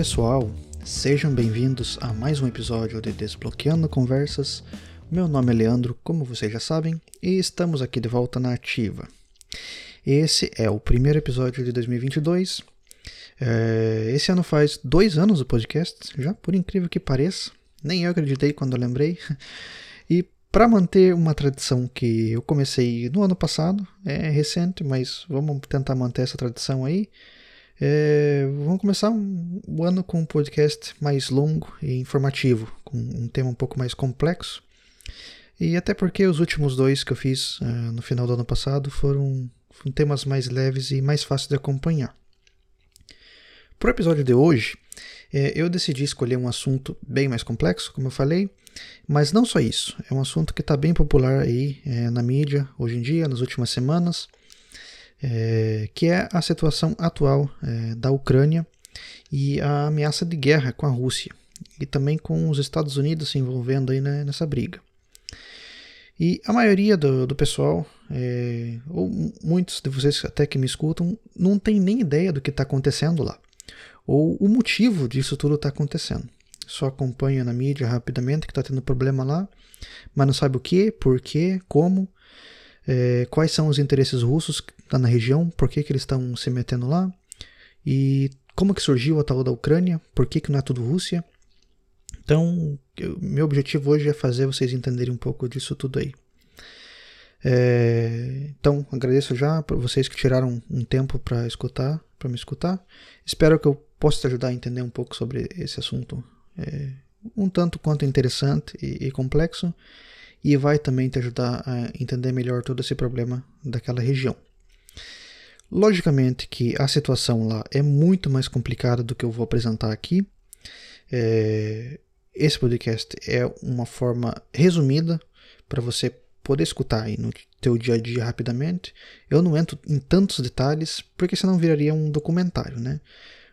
pessoal, sejam bem-vindos a mais um episódio de Desbloqueando Conversas. Meu nome é Leandro, como vocês já sabem, e estamos aqui de volta na Ativa. Esse é o primeiro episódio de 2022. É, esse ano faz dois anos do podcast, já por incrível que pareça. Nem eu acreditei quando eu lembrei. E para manter uma tradição que eu comecei no ano passado, é recente, mas vamos tentar manter essa tradição aí. É, vamos começar um, um, ano com um podcast mais longo e informativo, com um tema um pouco mais complexo. E até porque os últimos dois que eu fiz uh, no final do ano passado foram, foram, temas mais leves e mais fáceis de acompanhar. Para o episódio de hoje, é, eu decidi escolher um assunto bem mais complexo, como eu falei, mas não só isso. É um assunto que está bem popular aí é, na mídia hoje em dia, nas últimas semanas é, que é a situação atual é, da Ucrânia e a ameaça de guerra com a Rússia e também com os Estados Unidos se envolvendo aí né, nessa briga. E a maioria do, do pessoal, é, ou muitos de vocês até que me escutam, não tem nem ideia do que está acontecendo lá, ou o motivo disso tudo está acontecendo. Só acompanha na mídia rapidamente que está tendo problema lá, mas não sabe o que, por quê, como, é, quais são os interesses russos lá na região, por que, que eles estão se metendo lá, e como que surgiu a tal da Ucrânia, por que, que não é tudo Rússia. Então, eu, meu objetivo hoje é fazer vocês entenderem um pouco disso tudo aí. É, então, agradeço já para vocês que tiraram um tempo para escutar, para me escutar. Espero que eu possa te ajudar a entender um pouco sobre esse assunto, é, um tanto quanto interessante e, e complexo e vai também te ajudar a entender melhor todo esse problema daquela região. Logicamente que a situação lá é muito mais complicada do que eu vou apresentar aqui. É, esse podcast é uma forma resumida para você poder escutar aí no teu dia a dia rapidamente. Eu não entro em tantos detalhes porque senão viraria um documentário, né?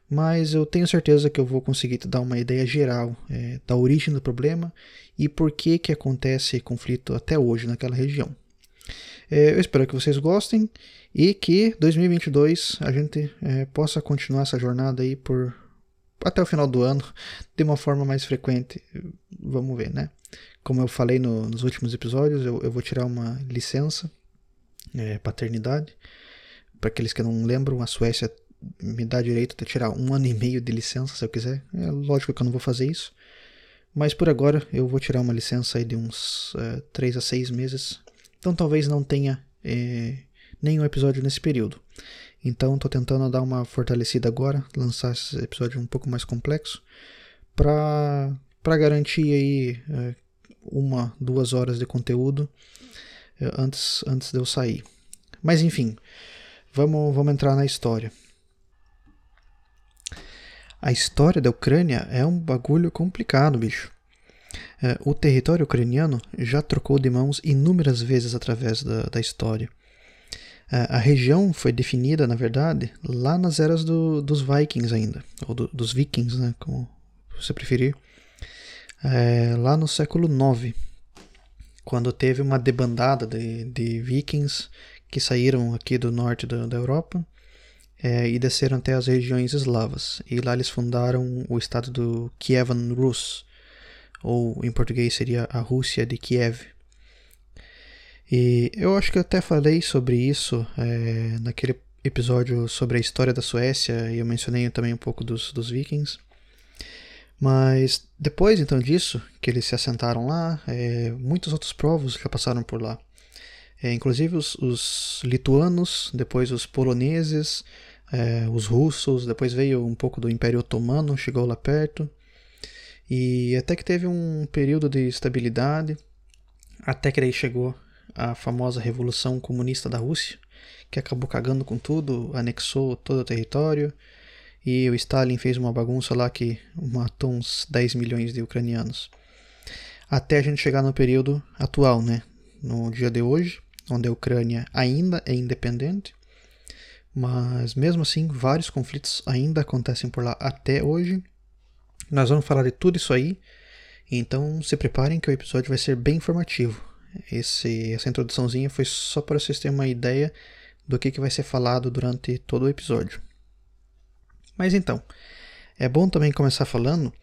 Mas eu tenho certeza que eu vou conseguir te dar uma ideia geral é, da origem do problema e por que, que acontece conflito até hoje naquela região. É, eu espero que vocês gostem e que 2022 a gente é, possa continuar essa jornada aí por até o final do ano de uma forma mais frequente. Vamos ver, né? Como eu falei no, nos últimos episódios, eu, eu, vou tirar uma licença é, paternidade. Para aqueles que não lembram, a Suécia me dá direito de tirar um ano e meio de licença se eu quiser. É lógico que eu não vou fazer isso. Mas por agora eu vou tirar uma licença de uns uh, é, 3 a 6 meses. Então talvez não tenha eh, nenhum episódio nesse período. Então estou tentando dar uma fortalecida agora, lançar esse episódio um pouco mais complexo, para garantir aí uh, uma, duas horas de conteúdo antes, antes de eu sair. Mas enfim, vamos, vamos entrar na história. A história da Ucrânia é um bagulho complicado, bicho. É, o território ucraniano já trocou de mãos inúmeras vezes através da, da história. É, a região foi definida, na verdade, lá nas eras do, dos Vikings ainda, ou do, dos Vikings, né, como você preferir, é, lá no século IX, quando teve uma debandada de, de vikings que saíram aqui do norte da, da Europa é, e desceram até as regiões eslavas. E lá eles fundaram o estado do Kievan Rus, ou em português seria a Rússia de Kiev. E eu acho que eu até falei sobre isso é, naquele episódio sobre a história da Suécia e eu mencionei também um pouco dos, dos vikings. Mas depois então disso, que eles se assentaram lá, é, muitos outros povos já passaram por lá. É, inclusive os, os, lituanos, depois os poloneses, é, os russos, depois veio um pouco do Império Otomano, chegou lá perto. E até que teve um período de estabilidade, até que daí chegou a famosa Revolução Comunista da Rússia, que acabou cagando com tudo, anexou todo o território, e o Stalin fez uma bagunça lá que matou uns 10 milhões de ucranianos. Até a gente chegar no período atual, né? No dia de hoje, onde a Ucrânia ainda é independente, mas mesmo assim, vários conflitos ainda acontecem por lá até hoje. Nós vamos falar de tudo isso aí. Então se preparem que o episódio vai ser bem informativo. Esse, essa introduçãozinha foi só para vocês terem uma ideia do que, que vai ser falado durante todo o episódio. Mas então, É bom também começar falando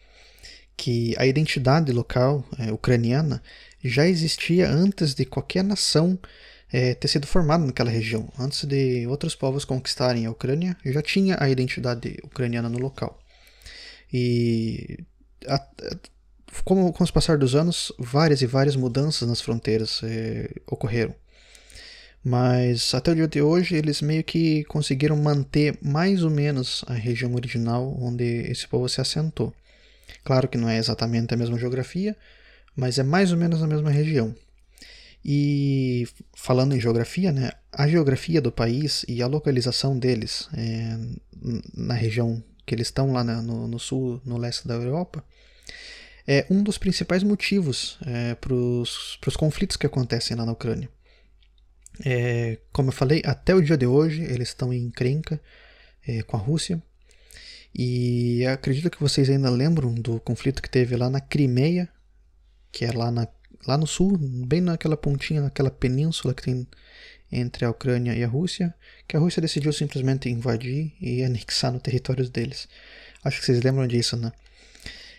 que a identidade local é, ucraniana já existia antes de qualquer nação é, ter sido formada naquela região. Antes de outros povos conquistarem a Ucrânia, já tinha a identidade ucraniana no local. E a, com, com o passar dos anos, várias e várias mudanças nas fronteiras é, ocorreram. Mas até o dia de hoje eles meio que conseguiram manter mais ou menos a região original onde esse povo se assentou. Claro que não é exatamente a mesma geografia, mas é mais ou menos a mesma região. E falando em geografia, né, a geografia do país e a localização deles é, na região que eles estão lá no, no, sul, no leste da Europa, é um dos principais motivos é, para os conflitos que acontecem lá na Ucrânia. É, como eu falei, até o dia de hoje eles estão em encrenca é, com a Rússia. E acredito que vocês ainda lembram do conflito que teve lá na Crimeia, que é lá, na, lá no sul, bem naquela pontinha, naquela península que tem entre a Ucrânia e a Rússia, que a Rússia decidiu simplesmente invadir e anexar no território deles. Acho que vocês lembram disso, né?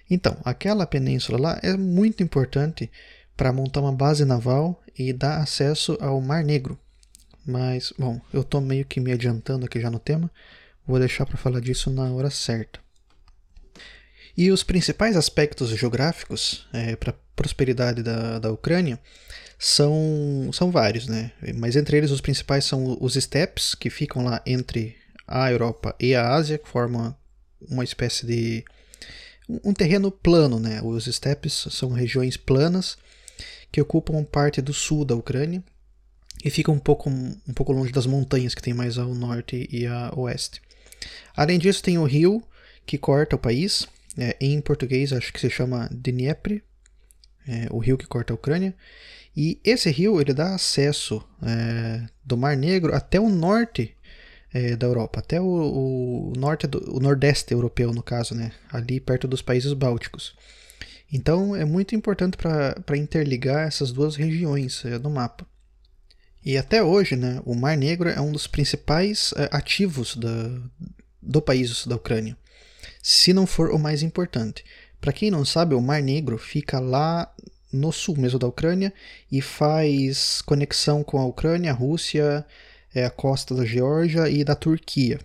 Então, aquela península lá é muito importante para montar uma base naval e dar acesso ao Mar Negro. Mas, bom, eu estou meio que me adiantando aqui já no tema, vou deixar para falar disso na hora certa. E os principais aspectos geográficos é, para a prosperidade da, da Ucrânia são, são vários, né? Mas entre eles os principais são os steppes, que ficam lá entre a Europa e a Ásia, que formam uma espécie de um terreno plano, né? Os steppes são regiões planas que ocupam parte do sul da Ucrânia e ficam um pouco, um pouco longe das montanhas que tem mais ao norte e a oeste. Além disso, tem o rio que corta o país. É, em português, acho que se chama Dniepr, é, o rio que corta a Ucrânia. E esse rio ele dá acesso é, do Mar Negro até o norte é, da Europa, até o, o norte do, o nordeste europeu, no caso, né, ali perto dos países bálticos. Então é muito importante para interligar essas duas regiões é, do mapa. E até hoje, né, o Mar Negro é um dos principais é, ativos da, do país da Ucrânia, se não for o mais importante. Para quem não sabe, o Mar Negro fica lá no sul mesmo da Ucrânia e faz conexão com a Ucrânia, a Rússia, é, a costa da Geórgia e da Turquia.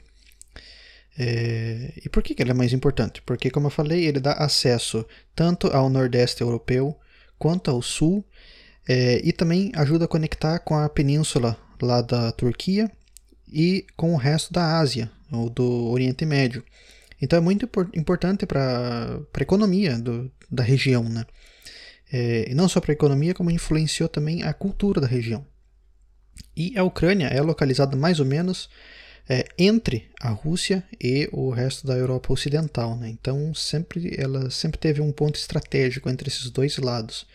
É, e por que, que ele é mais importante? Porque, como eu falei, ele dá acesso tanto ao Nordeste europeu quanto ao Sul é, e também ajuda a conectar com a península lá da Turquia e com o resto da Ásia, ou do Oriente Médio. Então é muito importante para a economia do, da região, né? É, e não só para a economia, como influenciou também a cultura da região. E a Ucrânia é localizada mais ou menos é, entre a Rússia e o resto da Europa Ocidental. Né? Então sempre ela sempre teve um ponto estratégico entre esses dois lados,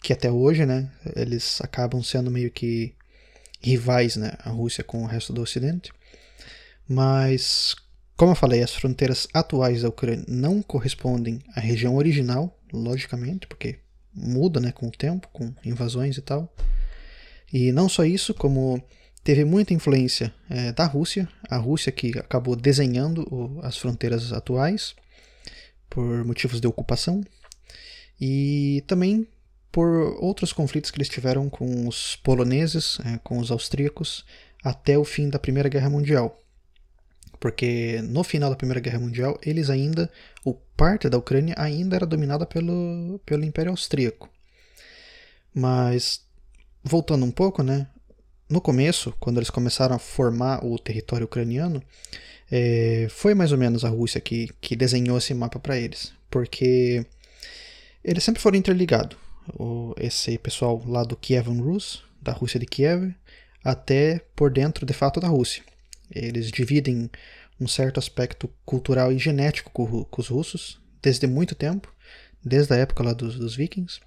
que até hoje né, eles acabam sendo meio que rivais, né, a Rússia com o resto do Ocidente. Mas, como eu falei, as fronteiras atuais da Ucrânia não correspondem à região original, logicamente, porque muda né, com o tempo, com invasões e tal. E não só isso, como teve muita influência é, da Rússia, a Rússia que acabou desenhando o, as fronteiras atuais por motivos de ocupação e também por outros conflitos que eles tiveram com os poloneses, é, com os austríacos, até o fim da Primeira Guerra Mundial. Porque no final da Primeira Guerra Mundial, eles ainda, o parte da Ucrânia ainda era dominada pelo, pelo Império Austríaco. Mas voltando um pouco, né? no começo, quando eles começaram a formar o território ucraniano, é, foi mais ou menos a Rússia que, que desenhou esse mapa para eles, porque eles sempre foram interligados. O, esse pessoal lá do Kievan Rus, da Rússia de Kiev, até por dentro de fato da Rússia. Eles dividem um certo aspecto cultural e genético com, com os russos desde muito tempo, desde a época lá dos, dos vikings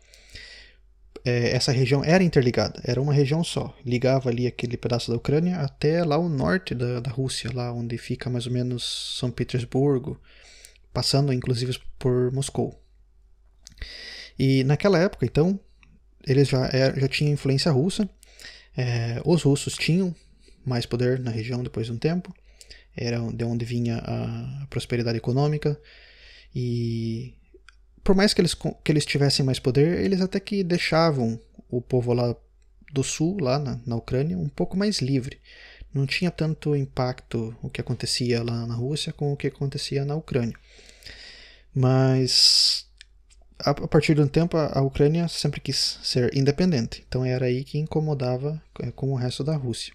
é, essa região era interligada, era uma região só. Ligava ali aquele pedaço da Ucrânia até lá o norte da, da Rússia, lá onde fica mais ou menos São Petersburgo, passando inclusive por Moscou. E naquela época, então, eles já, era, já tinham influência russa. É, os russos tinham mais poder na região depois de um tempo. Era de onde vinha a prosperidade econômica. E por mais que eles, que eles tivessem mais poder, eles até que deixavam o povo lá do sul, lá na, na Ucrânia, um pouco mais livre. Não tinha tanto impacto o que acontecia lá na Rússia com o que acontecia na Ucrânia. Mas a, partir de um tempo a, Ucrânia sempre quis ser independente, então era aí que incomodava é, com o resto da Rússia.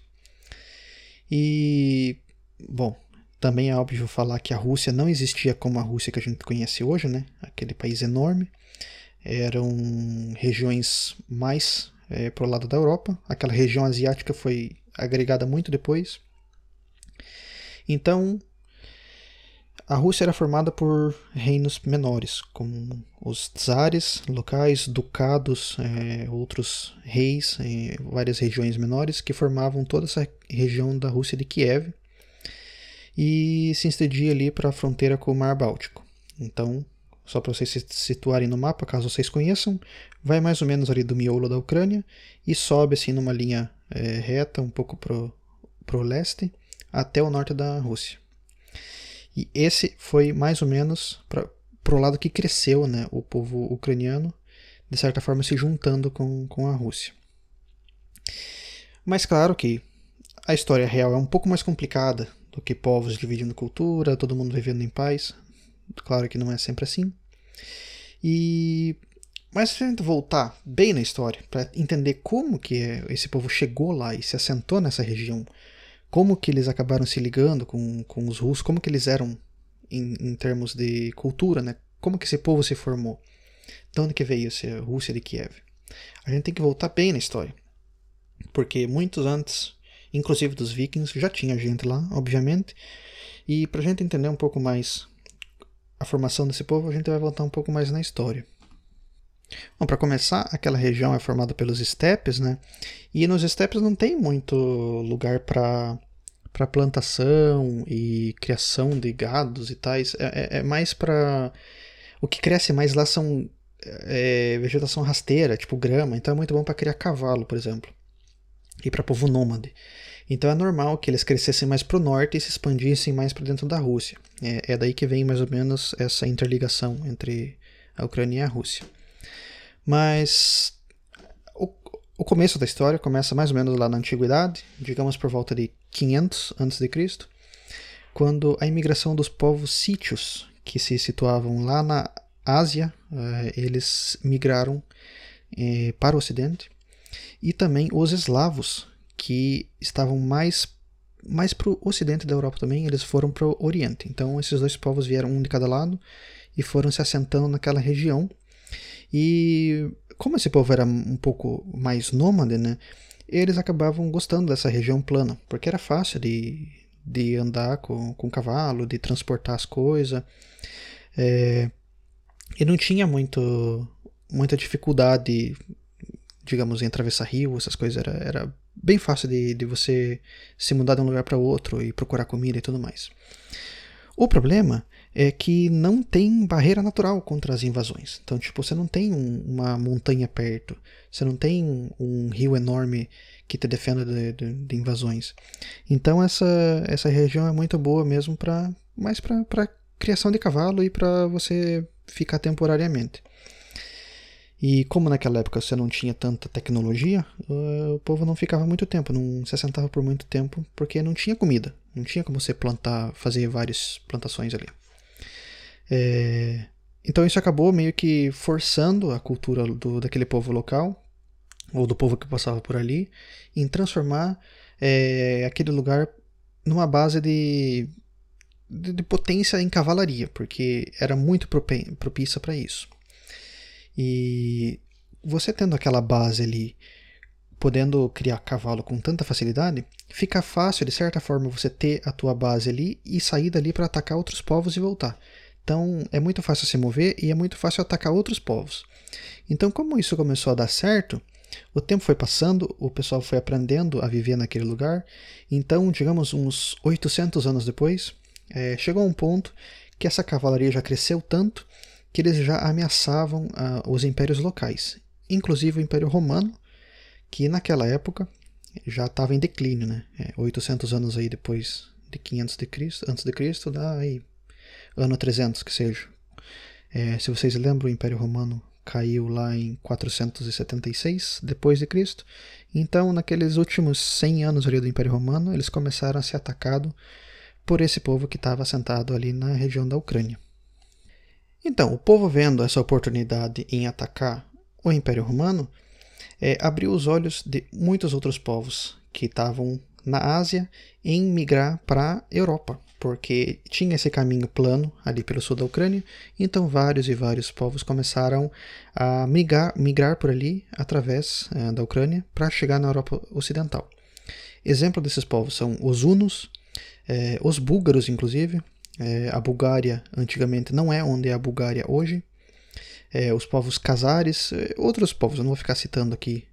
E, bom, também é óbvio falar que a Rússia não existia como a Rússia que a gente conhece hoje, né? Aquele país enorme. Eram regiões mais é, para o lado da Europa. Aquela região asiática foi agregada muito depois. Então, a Rússia era formada por reinos menores, como os czares locais, ducados, é, outros reis, é, várias regiões menores que formavam toda essa região da Rússia de Kiev e se estendia ali para a fronteira com o Mar Báltico. Então, só para vocês se situarem no mapa, caso vocês conheçam, vai mais ou menos ali do miolo da Ucrânia e sobe assim numa linha é, reta, um pouco para o leste, até o norte da Rússia. E esse foi mais ou menos para o lado que cresceu né, o povo ucraniano, de certa forma se juntando com, com a Rússia. Mas claro que a história real é um pouco mais complicada do que povos dividindo cultura, todo mundo vivendo em paz. Claro que não é sempre assim. E mas se a gente voltar bem na história para entender como que esse povo chegou lá e se assentou nessa região, como que eles acabaram se ligando com, com os russos, como que eles eram em, em termos de cultura, né? Como que esse povo se formou? De onde que veio essa Rússia de Kiev? A gente tem que voltar bem na história. Porque muitos antes, inclusive dos vikings, já tinha gente lá, obviamente. E para a gente entender um pouco mais a formação desse povo, a gente vai voltar um pouco mais na história. Bom, para começar, aquela região é formada pelos estepes, né? E nos estepes não tem muito lugar para para plantação e criação de gados e tais. É, é, é mais para o que cresce mais lá são é, vegetação rasteira, tipo grama. Então é muito bom para criar cavalo, por exemplo, e para povo nômade. Então é normal que eles crescessem mais para o norte e se expandissem mais para dentro da Rússia. É, é daí que vem mais ou menos essa interligação entre a Ucrânia e a Rússia. Mas o, o começo da história começa mais ou menos lá na antiguidade, digamos por volta de 500 a.C., quando a imigração dos povos sítios que se situavam lá na Ásia, eh, eles migraram eh, para o Ocidente, e também os eslavos, que estavam mais mais para o ocidente da Europa também, eles foram para o Oriente. Então, esses dois povos vieram um de cada lado e foram se assentando naquela região e como esse povo era um pouco mais nômade, né, eles acabavam gostando dessa região plana, porque era fácil de, de andar com, com cavalo, de transportar as coisas. É, e não tinha muito, muita dificuldade, digamos, em atravessar rio, essas coisas. Era, era bem fácil de, de você se mudar de um lugar para outro e procurar comida e tudo mais. O problema é que não tem barreira natural contra as invasões. Então, tipo, você não tem um, uma montanha perto, você não tem um, rio enorme que te defenda de, de, de, invasões. Então, essa, essa região é muito boa mesmo para mais para criação de cavalo e para você ficar temporariamente. E como naquela época você não tinha tanta tecnologia, o povo não ficava muito tempo, não se assentava por muito tempo, porque não tinha comida. Não tinha como você plantar, fazer várias plantações ali. É, então isso acabou meio que forçando a cultura do, daquele povo local, ou do povo que passava por ali, em transformar é, aquele lugar numa base de, de, de, potência em cavalaria, porque era muito propícia para isso. E você tendo aquela base ali, podendo criar cavalo com tanta facilidade, fica fácil de certa forma você ter a tua base ali e sair dali para atacar outros povos e voltar. Então é muito fácil se mover e é muito fácil atacar outros povos. Então, como isso começou a dar certo, o tempo foi passando, o pessoal foi aprendendo a viver naquele lugar. Então, digamos, uns 800 anos depois, é, chegou a um ponto que essa cavalaria já cresceu tanto que eles já ameaçavam uh, os impérios locais, inclusive o Império Romano, que naquela época já estava em declínio, né? É, 800 anos aí depois de 500 de Cristo, antes de Cristo, dá aí ano 300 que seja. É, se vocês lembram, o Império Romano caiu lá em 476 depois de Cristo. Então, naqueles últimos 100 anos ali do Império Romano, eles começaram a ser atacados por esse povo que estava assentado ali na região da Ucrânia. Então, o povo vendo essa oportunidade em atacar o Império Romano, é, abriu os olhos de muitos outros povos que estavam na Ásia em migrar para a Europa, porque tinha esse caminho plano ali pelo sul da Ucrânia, então vários e vários povos começaram a migrar, migrar por ali através é, da Ucrânia para chegar na Europa Ocidental. Exemplo desses povos são os hunos, é, os búlgaros, inclusive. É, a Bulgária antigamente não é onde é a Bulgária hoje, os povos casares, outros povos, eu não vou ficar citando aqui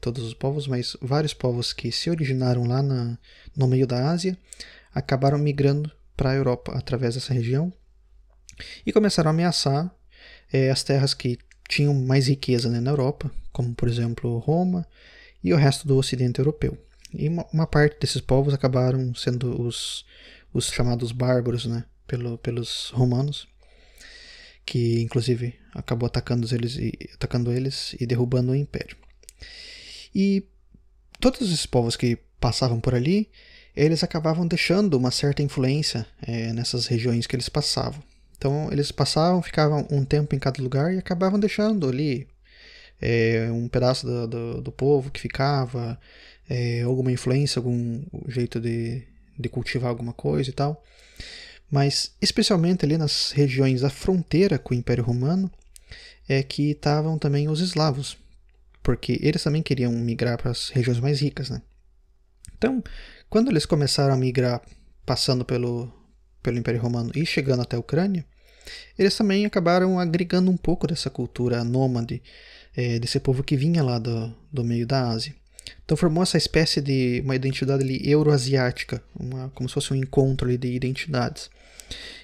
todos os povos, mas vários povos que se originaram lá na, no meio da Ásia acabaram migrando para a Europa através dessa região e começaram a ameaçar é, as terras que tinham mais riqueza né, na Europa, como por exemplo Roma e o resto do Ocidente Europeu. E uma, uma parte desses povos acabaram sendo os, os chamados bárbaros né, pelo, pelos romanos que inclusive acabou atacando eles e, atacando eles e derrubando o império. E todos esses povos que passavam por ali, eles acabavam deixando uma certa influência é, nessas regiões que eles passavam. Então eles passavam, ficavam um tempo em cada lugar e acabavam deixando ali é, um pedaço do, do, do, povo que ficava, é, alguma influência, algum jeito de, de cultivar alguma coisa e tal mas especialmente ali nas regiões da fronteira com o Império Romano, é que estavam também os eslavos, porque eles também queriam migrar para as regiões mais ricas, né? Então, quando eles começaram a migrar passando pelo, pelo Império Romano e chegando até a Ucrânia, eles também acabaram agregando um pouco dessa cultura nômade, é, desse povo que vinha lá do, do meio da Ásia. Então formou essa espécie de uma identidade ali euroasiática, uma, como se fosse um encontro ali de identidades.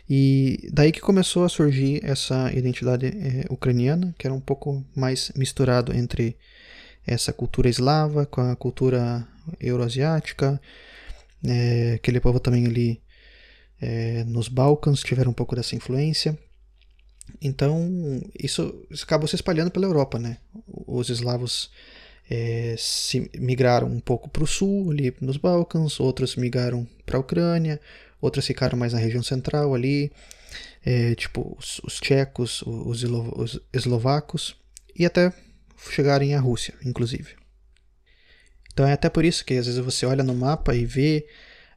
E daí que começou a surgir essa identidade é, ucraniana, que era um pouco mais misturado entre essa cultura eslava com a cultura euroasiática. É, aquele povo também ali é, nos Balcãs tiveram um pouco dessa influência. Então isso, isso acabou se espalhando pela Europa, né? Os eslavos é, se migraram um pouco para o sul, ali nos Balcãs, outros migraram para a Ucrânia, outras ficaram mais na região central ali, é, tipo os, os tchecos, os, os, eslovacos, e até chegarem à Rússia, inclusive. Então é até por isso que às vezes você olha no mapa e vê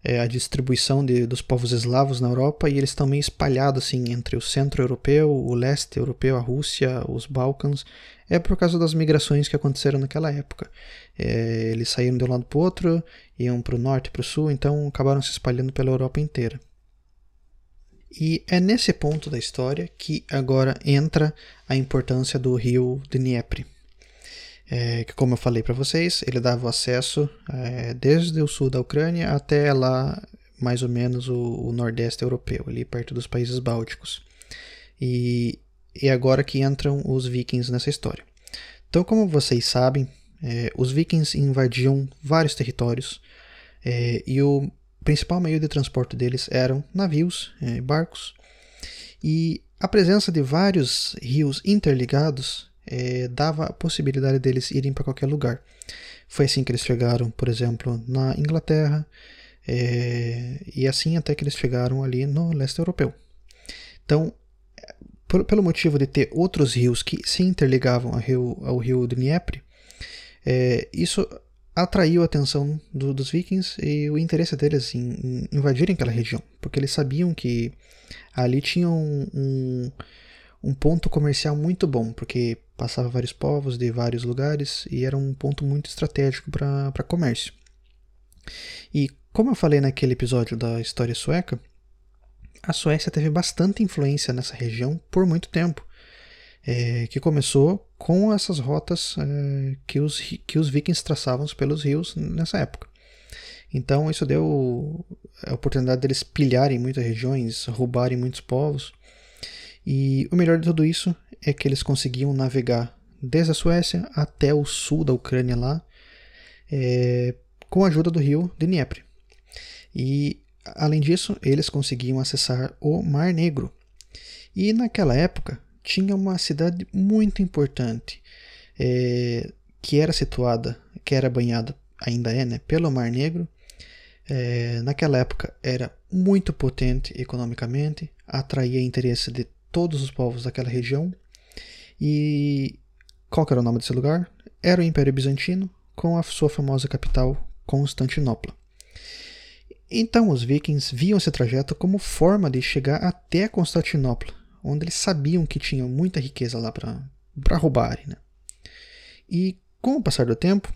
é, a distribuição de, dos povos eslavos na Europa e eles estão meio espalhados assim entre o centro europeu, o leste europeu, a Rússia, os Balcãs. É por causa das migrações que aconteceram naquela época. É, eles saíram de um lado para o outro, iam para o norte e para o sul, então acabaram se espalhando pela Europa inteira. E é nesse ponto da história que agora entra a importância do rio Dnieper é, que como eu falei para vocês, ele dava acesso é, desde o sul da Ucrânia até lá mais ou menos o, o, nordeste europeu, ali perto dos países bálticos. E, e agora que entram os vikings nessa história. Então, como vocês sabem, é, os vikings invadiam vários territórios é, e o principal meio de transporte deles eram navios, é, barcos. E a presença de vários rios interligados é, dava a possibilidade deles irem para qualquer lugar. Foi assim que eles chegaram, por exemplo, na Inglaterra, é, e assim até que eles chegaram ali no leste europeu. Então, por, pelo motivo de ter outros rios que se interligavam ao rio, ao rio Dnieper, é, isso atraiu a atenção do, dos vikings e o interesse deles em, em, invadirem aquela região, porque eles sabiam que ali tinha um, um um ponto comercial muito bom, porque passava vários povos de vários lugares e era um ponto muito estratégico para comércio. E como eu falei naquele episódio da história sueca, a Suécia teve bastante influência nessa região por muito tempo, é, que começou com essas rotas é, que, os, que os vikings traçavam pelos rios nessa época. Então isso deu a oportunidade deles pilharem muitas regiões, roubarem muitos povos e o melhor de tudo isso é que eles conseguiam navegar desde a Suécia até o sul da Ucrânia lá, é, com a ajuda do rio Dnieper. E, além disso, eles conseguiam acessar o Mar Negro. E naquela época tinha uma cidade muito importante é, que era situada, que era banhada, ainda é, né, pelo Mar Negro. É, naquela época era muito potente economicamente, atraía interesse de todos os povos daquela região. E qual era o nome desse lugar? Era o Império Bizantino, com a sua famosa capital, Constantinopla. Então os vikings viam esse trajeto como forma de chegar até Constantinopla, onde eles sabiam que tinham muita riqueza lá para roubarem. Né? E com o passar do tempo,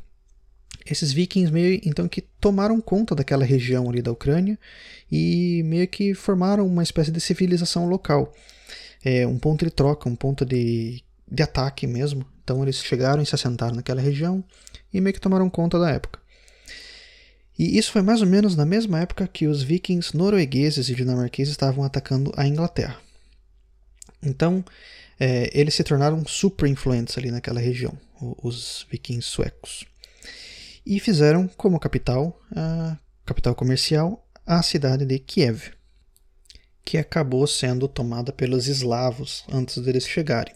esses vikings meio então que tomaram conta daquela região ali da Ucrânia e meio que formaram uma espécie de civilização local. É, um ponto de troca, um ponto de, de ataque mesmo. Então eles chegaram e se assentaram naquela região e meio que tomaram conta da época. E isso foi mais ou menos na mesma época que os vikings noruegueses e dinamarqueses estavam atacando a Inglaterra. Então, é, eles se tornaram super influentes ali naquela região, os vikings suecos. E fizeram como capital, a capital comercial, a cidade de Kiev, que acabou sendo tomada pelos eslavos antes deles chegarem.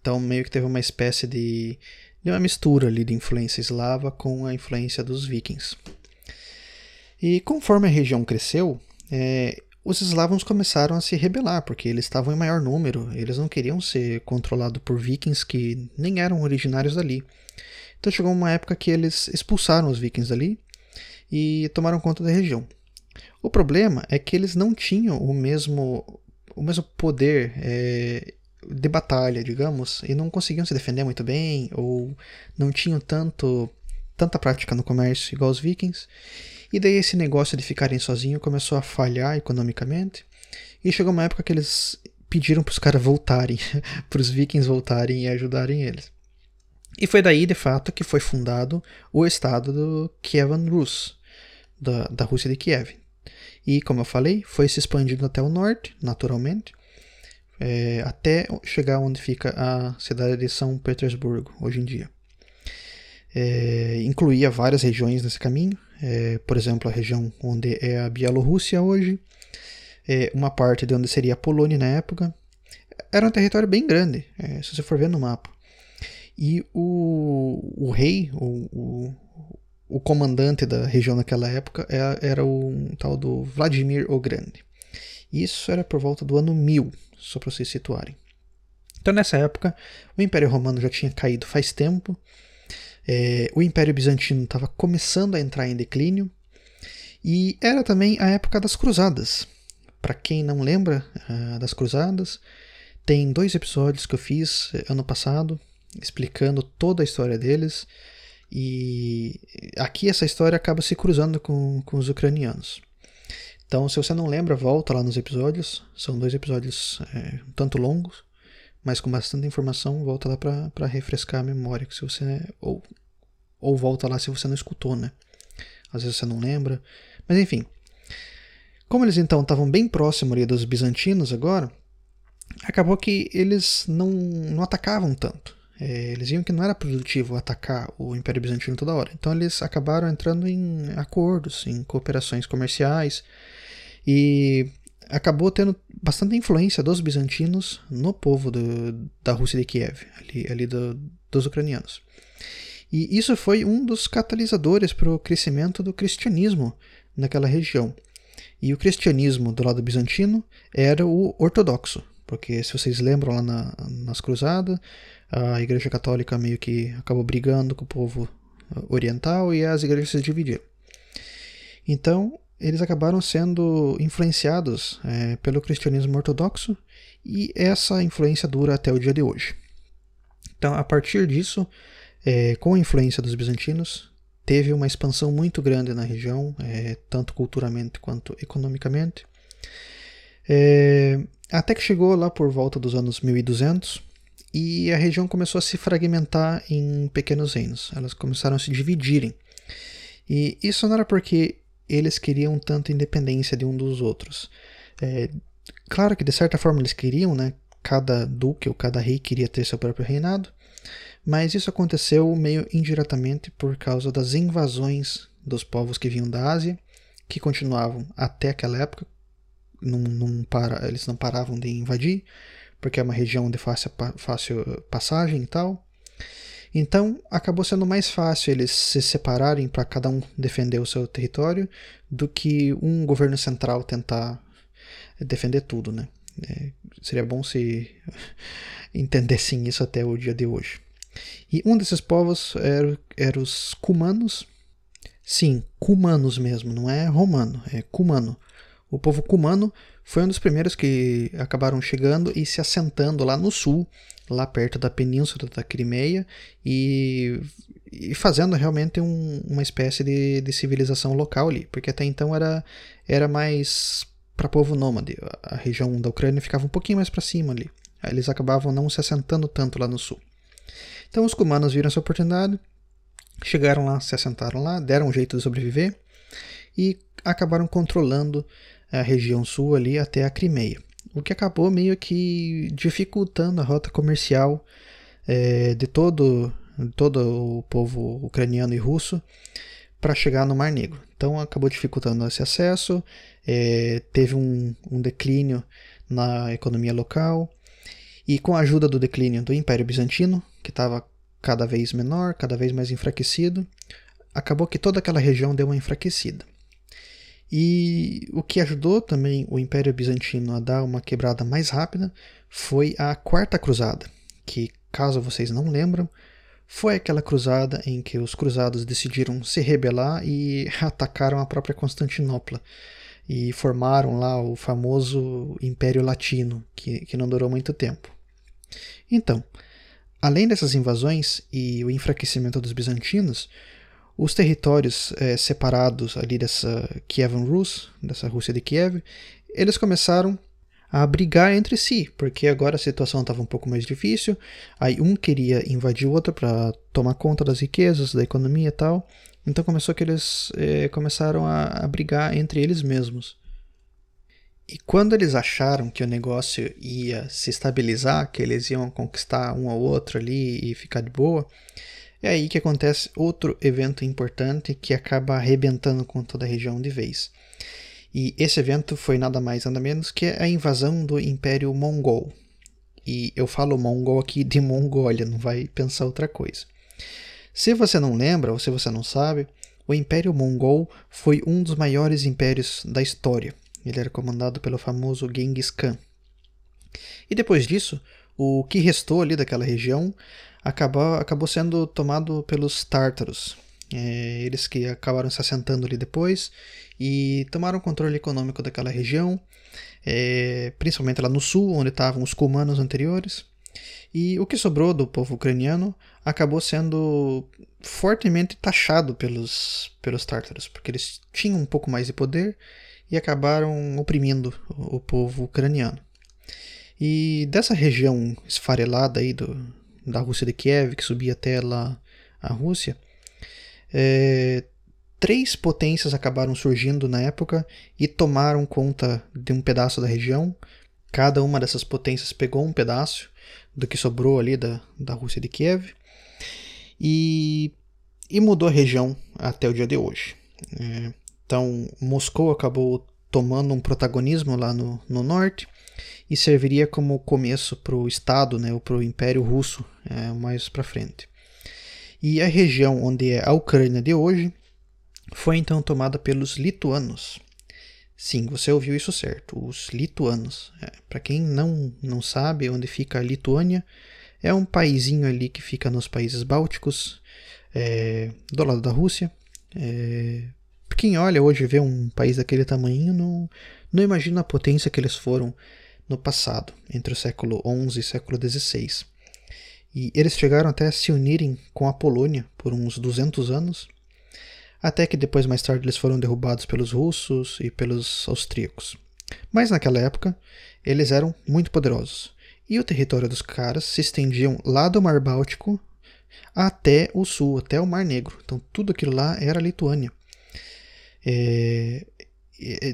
Então, meio que teve uma espécie de, de uma mistura ali de influência eslava com a influência dos vikings. E conforme a região cresceu, é, os eslavos começaram a se rebelar, porque eles estavam em maior número, eles não queriam ser controlados por vikings que nem eram originários dali. Então chegou uma época que eles expulsaram os vikings dali e tomaram conta da região. O problema é que eles não tinham o mesmo, o mesmo poder é, de batalha, digamos, e não conseguiam se defender muito bem, ou não tinham tanto, tanta prática no comércio igual os vikings. E daí esse negócio de ficarem sozinhos começou a falhar economicamente. E chegou uma época que eles pediram para os caras voltarem, para os vikings voltarem e ajudarem eles. E foi daí, de fato, que foi fundado o estado do Kievan Rus, da, da Rússia de Kiev. E, como eu falei, foi se expandindo até o norte, naturalmente, é, até chegar onde fica a cidade de São Petersburgo, hoje em dia. É, incluía várias regiões nesse caminho, é, por exemplo, a região onde é a Bielorrússia hoje, é, uma parte de onde seria a Polônia na época. Era um território bem grande, é, se você for ver no mapa. E o, o rei, o, o comandante da região naquela época era, é, era o tal do Vladimir o Grande. Isso era por volta do ano 1000, só para vocês situarem. Então, nessa época, o Império Romano já tinha caído faz tempo, é, o Império Bizantino estava começando a entrar em declínio e era também a época das Cruzadas. Para quem não lembra uh, das Cruzadas, tem dois episódios que eu fiz eh, ano passado explicando toda a história deles e aqui essa história acaba se cruzando com, com os ucranianos. Então, se você não lembra, volta lá nos episódios. São dois episódios é, um tanto longos mas com bastante informação, volta lá para refrescar a memória, se você ou, ou volta lá se você não escutou, né? Às vezes você não lembra, mas enfim. Como eles então estavam bem próximos ali dos bizantinos agora, acabou que eles não, não atacavam tanto. É, eles viam que não era produtivo atacar o Império Bizantino toda hora. Então eles acabaram entrando em acordos, em cooperações comerciais. E acabou tendo bastante influência dos bizantinos no povo do, da Rússia de Kiev, ali, ali do, dos ucranianos. E isso foi um dos catalisadores para o crescimento do cristianismo naquela região. E o cristianismo do lado bizantino era o ortodoxo, porque se vocês lembram lá na, nas cruzadas, a Igreja Católica meio que acabou brigando com o povo oriental e as igrejas se dividiram. Então, eles acabaram sendo influenciados é, pelo cristianismo ortodoxo e essa influência dura até o dia de hoje. Então, a partir disso, é, com a influência dos bizantinos, teve uma expansão muito grande na região, é, tanto culturalmente quanto economicamente, até que chegou lá por volta dos anos 1200 e a região começou a se fragmentar em pequenos reinos, elas começaram a se dividirem. E isso não era porque eles queriam tanto independência de um dos outros. É, claro que de certa forma eles queriam, né? Cada duque ou cada rei queria ter seu próprio reinado, mas isso aconteceu meio indiretamente por causa das invasões dos povos que vinham da Ásia, que continuavam até aquela época, não para, eles não paravam de invadir, porque é uma região de fácil, fácil passagem e tal. Então acabou sendo mais fácil eles se separarem para cada um defender o seu território do que um governo central tentar defender tudo, né? É, seria bom se entendessem isso até o dia de hoje. E um desses povos era, era os cumanos. Sim, cumanos mesmo, não é romano, é cumano. O povo cumano foi um dos primeiros que acabaram chegando e se assentando lá no sul, lá perto da península da Crimeia, e, e fazendo realmente um, uma espécie de, de, civilização local ali, porque até então era, era mais para povo nômade. A região da Ucrânia ficava um pouquinho mais para cima ali. Aí eles acabavam não se assentando tanto lá no sul. Então os cumanos viram essa oportunidade, chegaram lá, se assentaram lá, deram um jeito de sobreviver e acabaram controlando a região sul ali até a Crimeia, o que acabou meio que dificultando a rota comercial é, de todo, todo o povo ucraniano e russo para chegar no Mar Negro. Então acabou dificultando esse acesso, é, teve um, um declínio na economia local, e com a ajuda do declínio do Império Bizantino, que estava cada vez menor, cada vez mais enfraquecido, acabou que toda aquela região deu uma enfraquecida. E o que ajudou também o Império Bizantino a dar uma quebrada mais rápida foi a Quarta Cruzada, que, caso vocês não lembram, foi aquela cruzada em que os cruzados decidiram se rebelar e atacaram a própria Constantinopla e formaram lá o famoso Império Latino, que, que não durou muito tempo. Então, além dessas invasões e o enfraquecimento dos bizantinos, os territórios é, separados ali dessa Kievan Rus, dessa Rússia de Kiev, eles começaram a brigar entre si, porque agora a situação estava um pouco mais difícil. Aí um queria invadir o outro para tomar conta das riquezas, da economia e tal. Então começou que eles é, começaram a, a brigar entre eles mesmos. E quando eles acharam que o negócio ia se estabilizar, que eles iam conquistar um ao outro ali e ficar de boa, é aí que acontece outro evento importante que acaba arrebentando com toda a região de vez. E esse evento foi nada mais nada menos que a invasão do Império Mongol. E eu falo mongol aqui de Mongólia, não vai pensar outra coisa. Se você não lembra ou se você não sabe, o Império Mongol foi um dos maiores impérios da história. Ele era comandado pelo famoso Genghis Khan. E depois disso, o que restou ali daquela região acabou, acabou sendo tomado pelos tártaros. É, eles que acabaram se assentando ali depois e tomaram controle econômico daquela região, é, principalmente lá no sul, onde estavam os cumanos anteriores. E o que sobrou do povo ucraniano acabou sendo fortemente taxado pelos, pelos tártaros, porque eles tinham um pouco mais de poder e acabaram oprimindo o, o povo ucraniano. E dessa região esfarelada aí do, da Rússia de Kiev, que subia até lá a Rússia, é, três potências acabaram surgindo na época e tomaram conta de um pedaço da região. Cada uma dessas potências pegou um pedaço do que sobrou ali da, da Rússia de Kiev e, e mudou a região até o dia de hoje. É, então, Moscou acabou tomando um protagonismo lá no, no norte e serviria como começo para o Estado, né, ou para o Império Russo é, mais para frente. E a região onde é a Ucrânia de hoje foi então tomada pelos lituanos. Sim, você ouviu isso certo, os lituanos. É, para quem não, não sabe onde fica a Lituânia, é um paísinho ali que fica nos países bálticos, é, do lado da Rússia. É, quem olha hoje vê um país daquele tamanho não, não imagina a potência que eles foram no passado, entre o século XI e século XVI. E eles chegaram até a se unirem com a Polônia por uns 200 anos, até que depois, mais tarde, eles foram derrubados pelos russos e pelos austríacos. Mas naquela época, eles eram muito poderosos, e o território dos caras se estendiam lá do Mar Báltico até o sul, até o Mar Negro. Então tudo aquilo lá era Lituânia. É,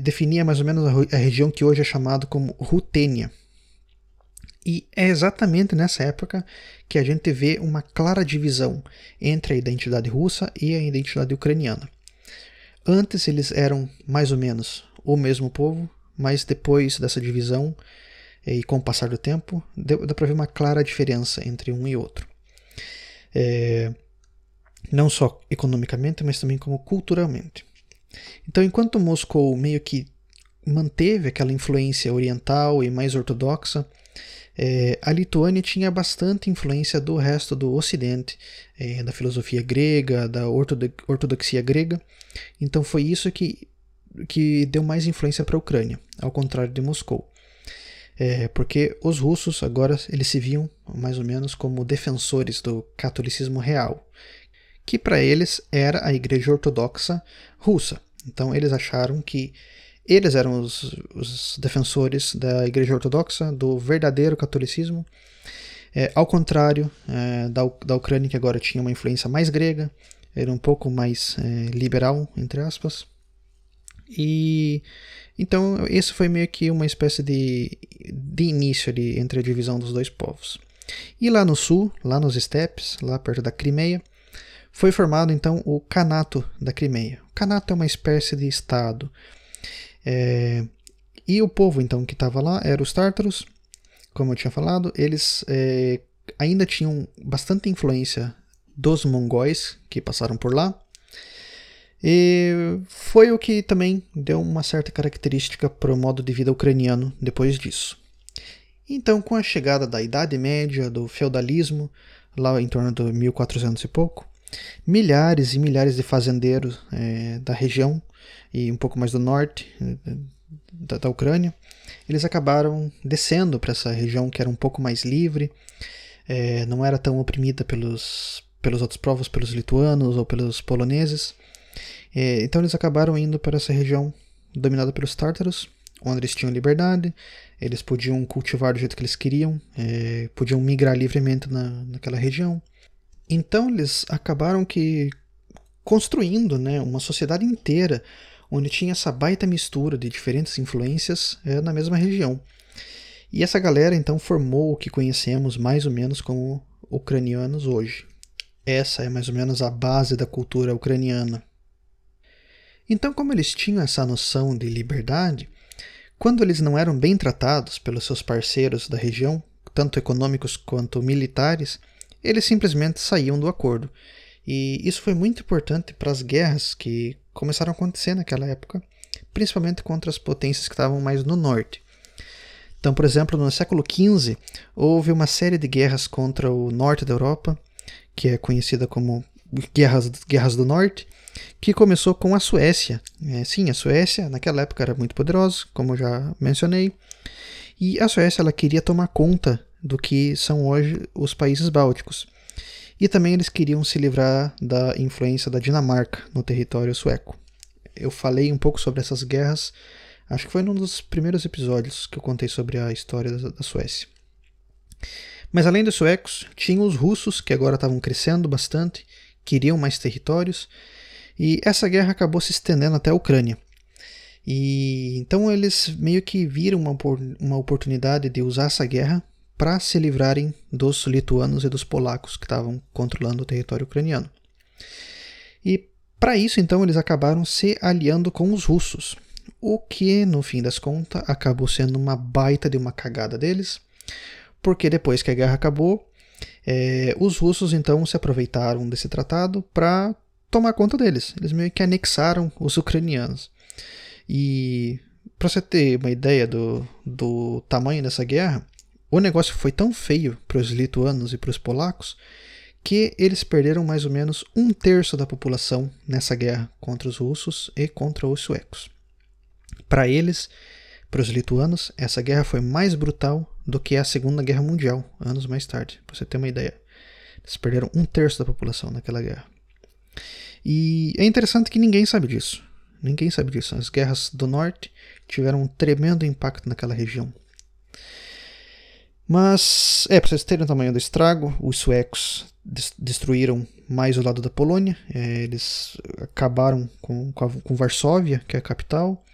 definia mais ou menos a, a região que hoje é chamada como Rutênia. E é exatamente nessa época que a gente vê uma clara divisão entre a identidade russa e a identidade ucraniana. antes eles eram mais ou menos o mesmo povo, mas depois dessa divisão e com o passar do tempo, dá para ver uma clara diferença entre um e outro. É, não só economicamente, mas também como culturalmente. Então, enquanto Moscou meio que manteve aquela influência oriental e mais ortodoxa, é, a Lituânia tinha bastante influência do resto do Ocidente, é, da filosofia grega, da ortodoxia grega. Então foi isso que, que deu mais influência para a Ucrânia, ao contrário de Moscou. É, porque os russos agora eles se viam mais ou menos como defensores do catolicismo real, que para eles era a Igreja Ortodoxa russa. Então eles acharam que eles eram os, os defensores da Igreja Ortodoxa, do verdadeiro catolicismo, é, ao contrário é, da, da Ucrânia, que agora tinha uma influência mais grega, era um pouco mais é, liberal, entre aspas. E então esse foi meio que uma espécie de, de início ali entre a divisão dos dois povos. E lá no sul, lá nos estepes, lá perto da Crimeia, foi formado então o Canato da Crimeia. O Canato é uma espécie de estado. É, e o povo então que estava lá era os tártaros, como eu tinha falado, eles é, ainda tinham bastante influência dos mongóis que passaram por lá. E foi o que também deu uma certa característica para o modo de vida ucraniano depois disso. Então, com a chegada da Idade Média, do feudalismo, lá em torno de 1400 e pouco, milhares e milhares de fazendeiros é, da região e um pouco mais do norte é, da, da Ucrânia, eles acabaram descendo para essa região que era um pouco mais livre, é, não era tão oprimida pelos, pelos outros povos, pelos lituanos ou pelos poloneses, é, então eles acabaram indo para essa região dominada pelos tártaros, onde eles tinham liberdade, eles podiam cultivar do jeito que eles queriam, é, podiam migrar livremente na, naquela região. Então eles acabaram que construindo né, uma sociedade inteira onde tinha essa baita mistura de diferentes influências é, na mesma região. E essa galera então formou o que conhecemos mais ou menos como ucranianos hoje. Essa é mais ou menos a base da cultura ucraniana. Então, como eles tinham essa noção de liberdade, quando eles não eram bem tratados pelos seus parceiros da região, tanto econômicos quanto militares, eles simplesmente saíam do acordo. E isso foi muito importante para as guerras que começaram a acontecer naquela época, principalmente contra as potências que estavam mais no norte. Então, por exemplo, no século XV, houve uma série de guerras contra o norte da Europa, que é conhecida como Guerras, Guerras do Norte, que começou com a Suécia. É, sim, a Suécia naquela época era muito poderosa, como já mencionei, e a Suécia ela queria tomar conta do que são hoje os países bálticos. E também eles queriam se livrar da influência da Dinamarca no território sueco. Eu falei um pouco sobre essas guerras, acho que foi num dos primeiros episódios que eu contei sobre a história da, Suécia. Mas além dos suecos, tinha os russos que agora estavam crescendo bastante, queriam mais territórios e essa guerra acabou se estendendo até a Ucrânia. E então eles meio que viram uma, uma oportunidade de usar essa guerra para se livrarem dos lituanos e dos polacos que estavam controlando o território ucraniano. E para isso, então, eles acabaram se aliando com os russos, o que, no fim das contas, acabou sendo uma baita de uma cagada deles, porque depois que a guerra acabou, é, os russos então se aproveitaram desse tratado para tomar conta deles. Eles meio que anexaram os ucranianos. E para você ter uma ideia do, do tamanho dessa guerra, o negócio foi tão feio para os lituanos e para os polacos que eles perderam mais ou menos um terço da população nessa guerra contra os russos e contra os suecos. Para eles, para os lituanos, essa guerra foi mais brutal do que a Segunda Guerra Mundial, anos mais tarde, para você ter uma ideia. Eles perderam um terço da população naquela guerra. E é interessante que ninguém sabe disso. Ninguém sabe disso. As guerras do norte tiveram um tremendo impacto naquela região. Mas, é, para vocês terem o tamanho do estrago, os suecos destruíram mais o lado da Polônia. É, eles acabaram com, com, a, com, Varsóvia, que é a capital,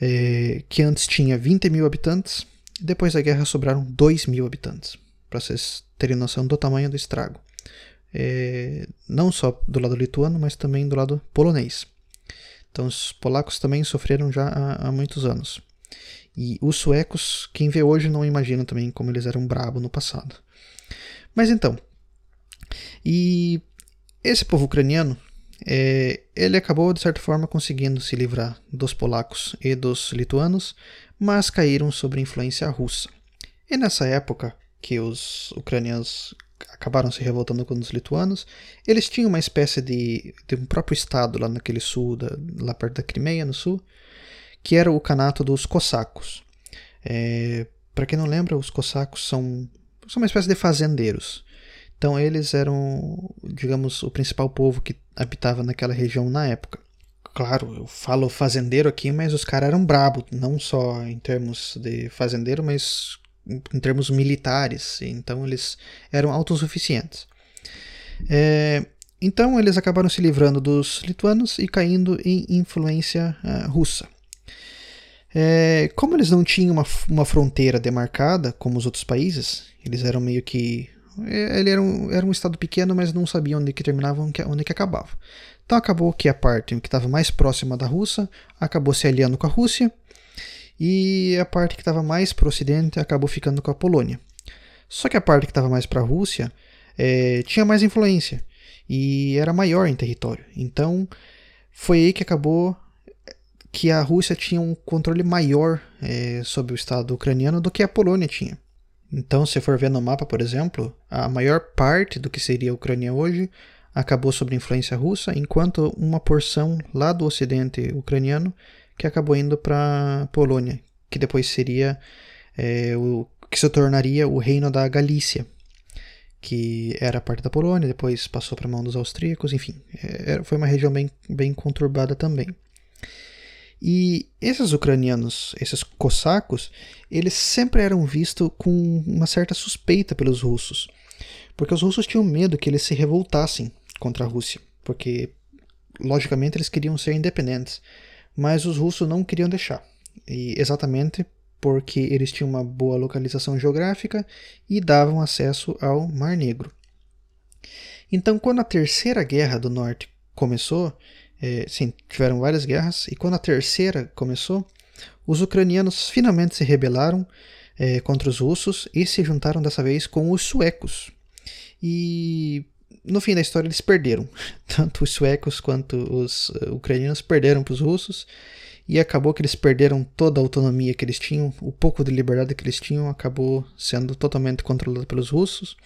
é, que antes tinha 20 mil habitantes. Depois da guerra sobraram 2 mil habitantes, para vocês terem noção do tamanho do estrago é, não só do lado lituano, mas também do lado polonês. Então os polacos também sofreram já há, há muitos anos. E os suecos, quem vê hoje não imagina também como eles eram brabo no passado. Mas então, e esse povo ucraniano, é, ele acabou de certa forma conseguindo se livrar dos polacos e dos lituanos, mas caíram sob influência russa. E nessa época que os ucranianos acabaram se revoltando com os lituanos, eles tinham uma espécie de, de um próprio estado lá naquele sul, da, lá perto da Crimeia, no sul, que era o canato dos cossacos. É, Para quem não lembra, os cossacos são, são uma espécie de fazendeiros. Então eles eram, digamos, o principal povo que habitava naquela região na época. Claro, eu falo fazendeiro aqui, mas os caras eram brabo, não só em termos de fazendeiro, mas em termos militares. Então eles eram autossuficientes. É, então eles acabaram se livrando dos lituanos e caindo em influência uh, russa. É, como eles não tinham uma, uma fronteira demarcada, como os outros países, eles eram meio que é, ele era um, era um estado pequeno, mas não sabia onde que terminava e onde que acabava. Então acabou que a parte que estava mais próxima da Rússia acabou se aliando com a Rússia e a parte que estava mais para o ocidente acabou ficando com a Polônia. Só que a parte que estava mais para a Rússia é, tinha mais influência e era maior em território. Então foi aí que acabou que a Rússia tinha um controle maior é, sobre o estado ucraniano do que a Polônia tinha. Então, se for ver no mapa, por exemplo, a maior parte do que seria a Ucrânia hoje acabou sob influência russa, enquanto uma porção lá do ocidente ucraniano que acabou indo para Polônia, que depois seria é, o que se tornaria o reino da Galícia, que era parte da Polônia, depois passou para a mão dos austríacos, enfim, é, foi uma região bem, bem conturbada também. E esses ucranianos, esses cossacos, eles sempre eram vistos com uma certa suspeita pelos russos, porque os russos tinham medo que eles se revoltassem contra a Rússia, porque logicamente eles queriam ser independentes, mas os russos não queriam deixar. E exatamente porque eles tinham uma boa localização geográfica e davam acesso ao Mar Negro. Então, quando a Terceira Guerra do Norte começou, é, sim, tiveram várias guerras, e quando a terceira começou, os ucranianos finalmente se rebelaram é, contra os russos e se juntaram dessa vez com os suecos. E no fim da história eles perderam. Tanto os suecos quanto os uh, ucranianos perderam para os russos. E acabou que eles perderam toda a autonomia que eles tinham, o pouco de liberdade que eles tinham acabou sendo totalmente controlado pelos russos.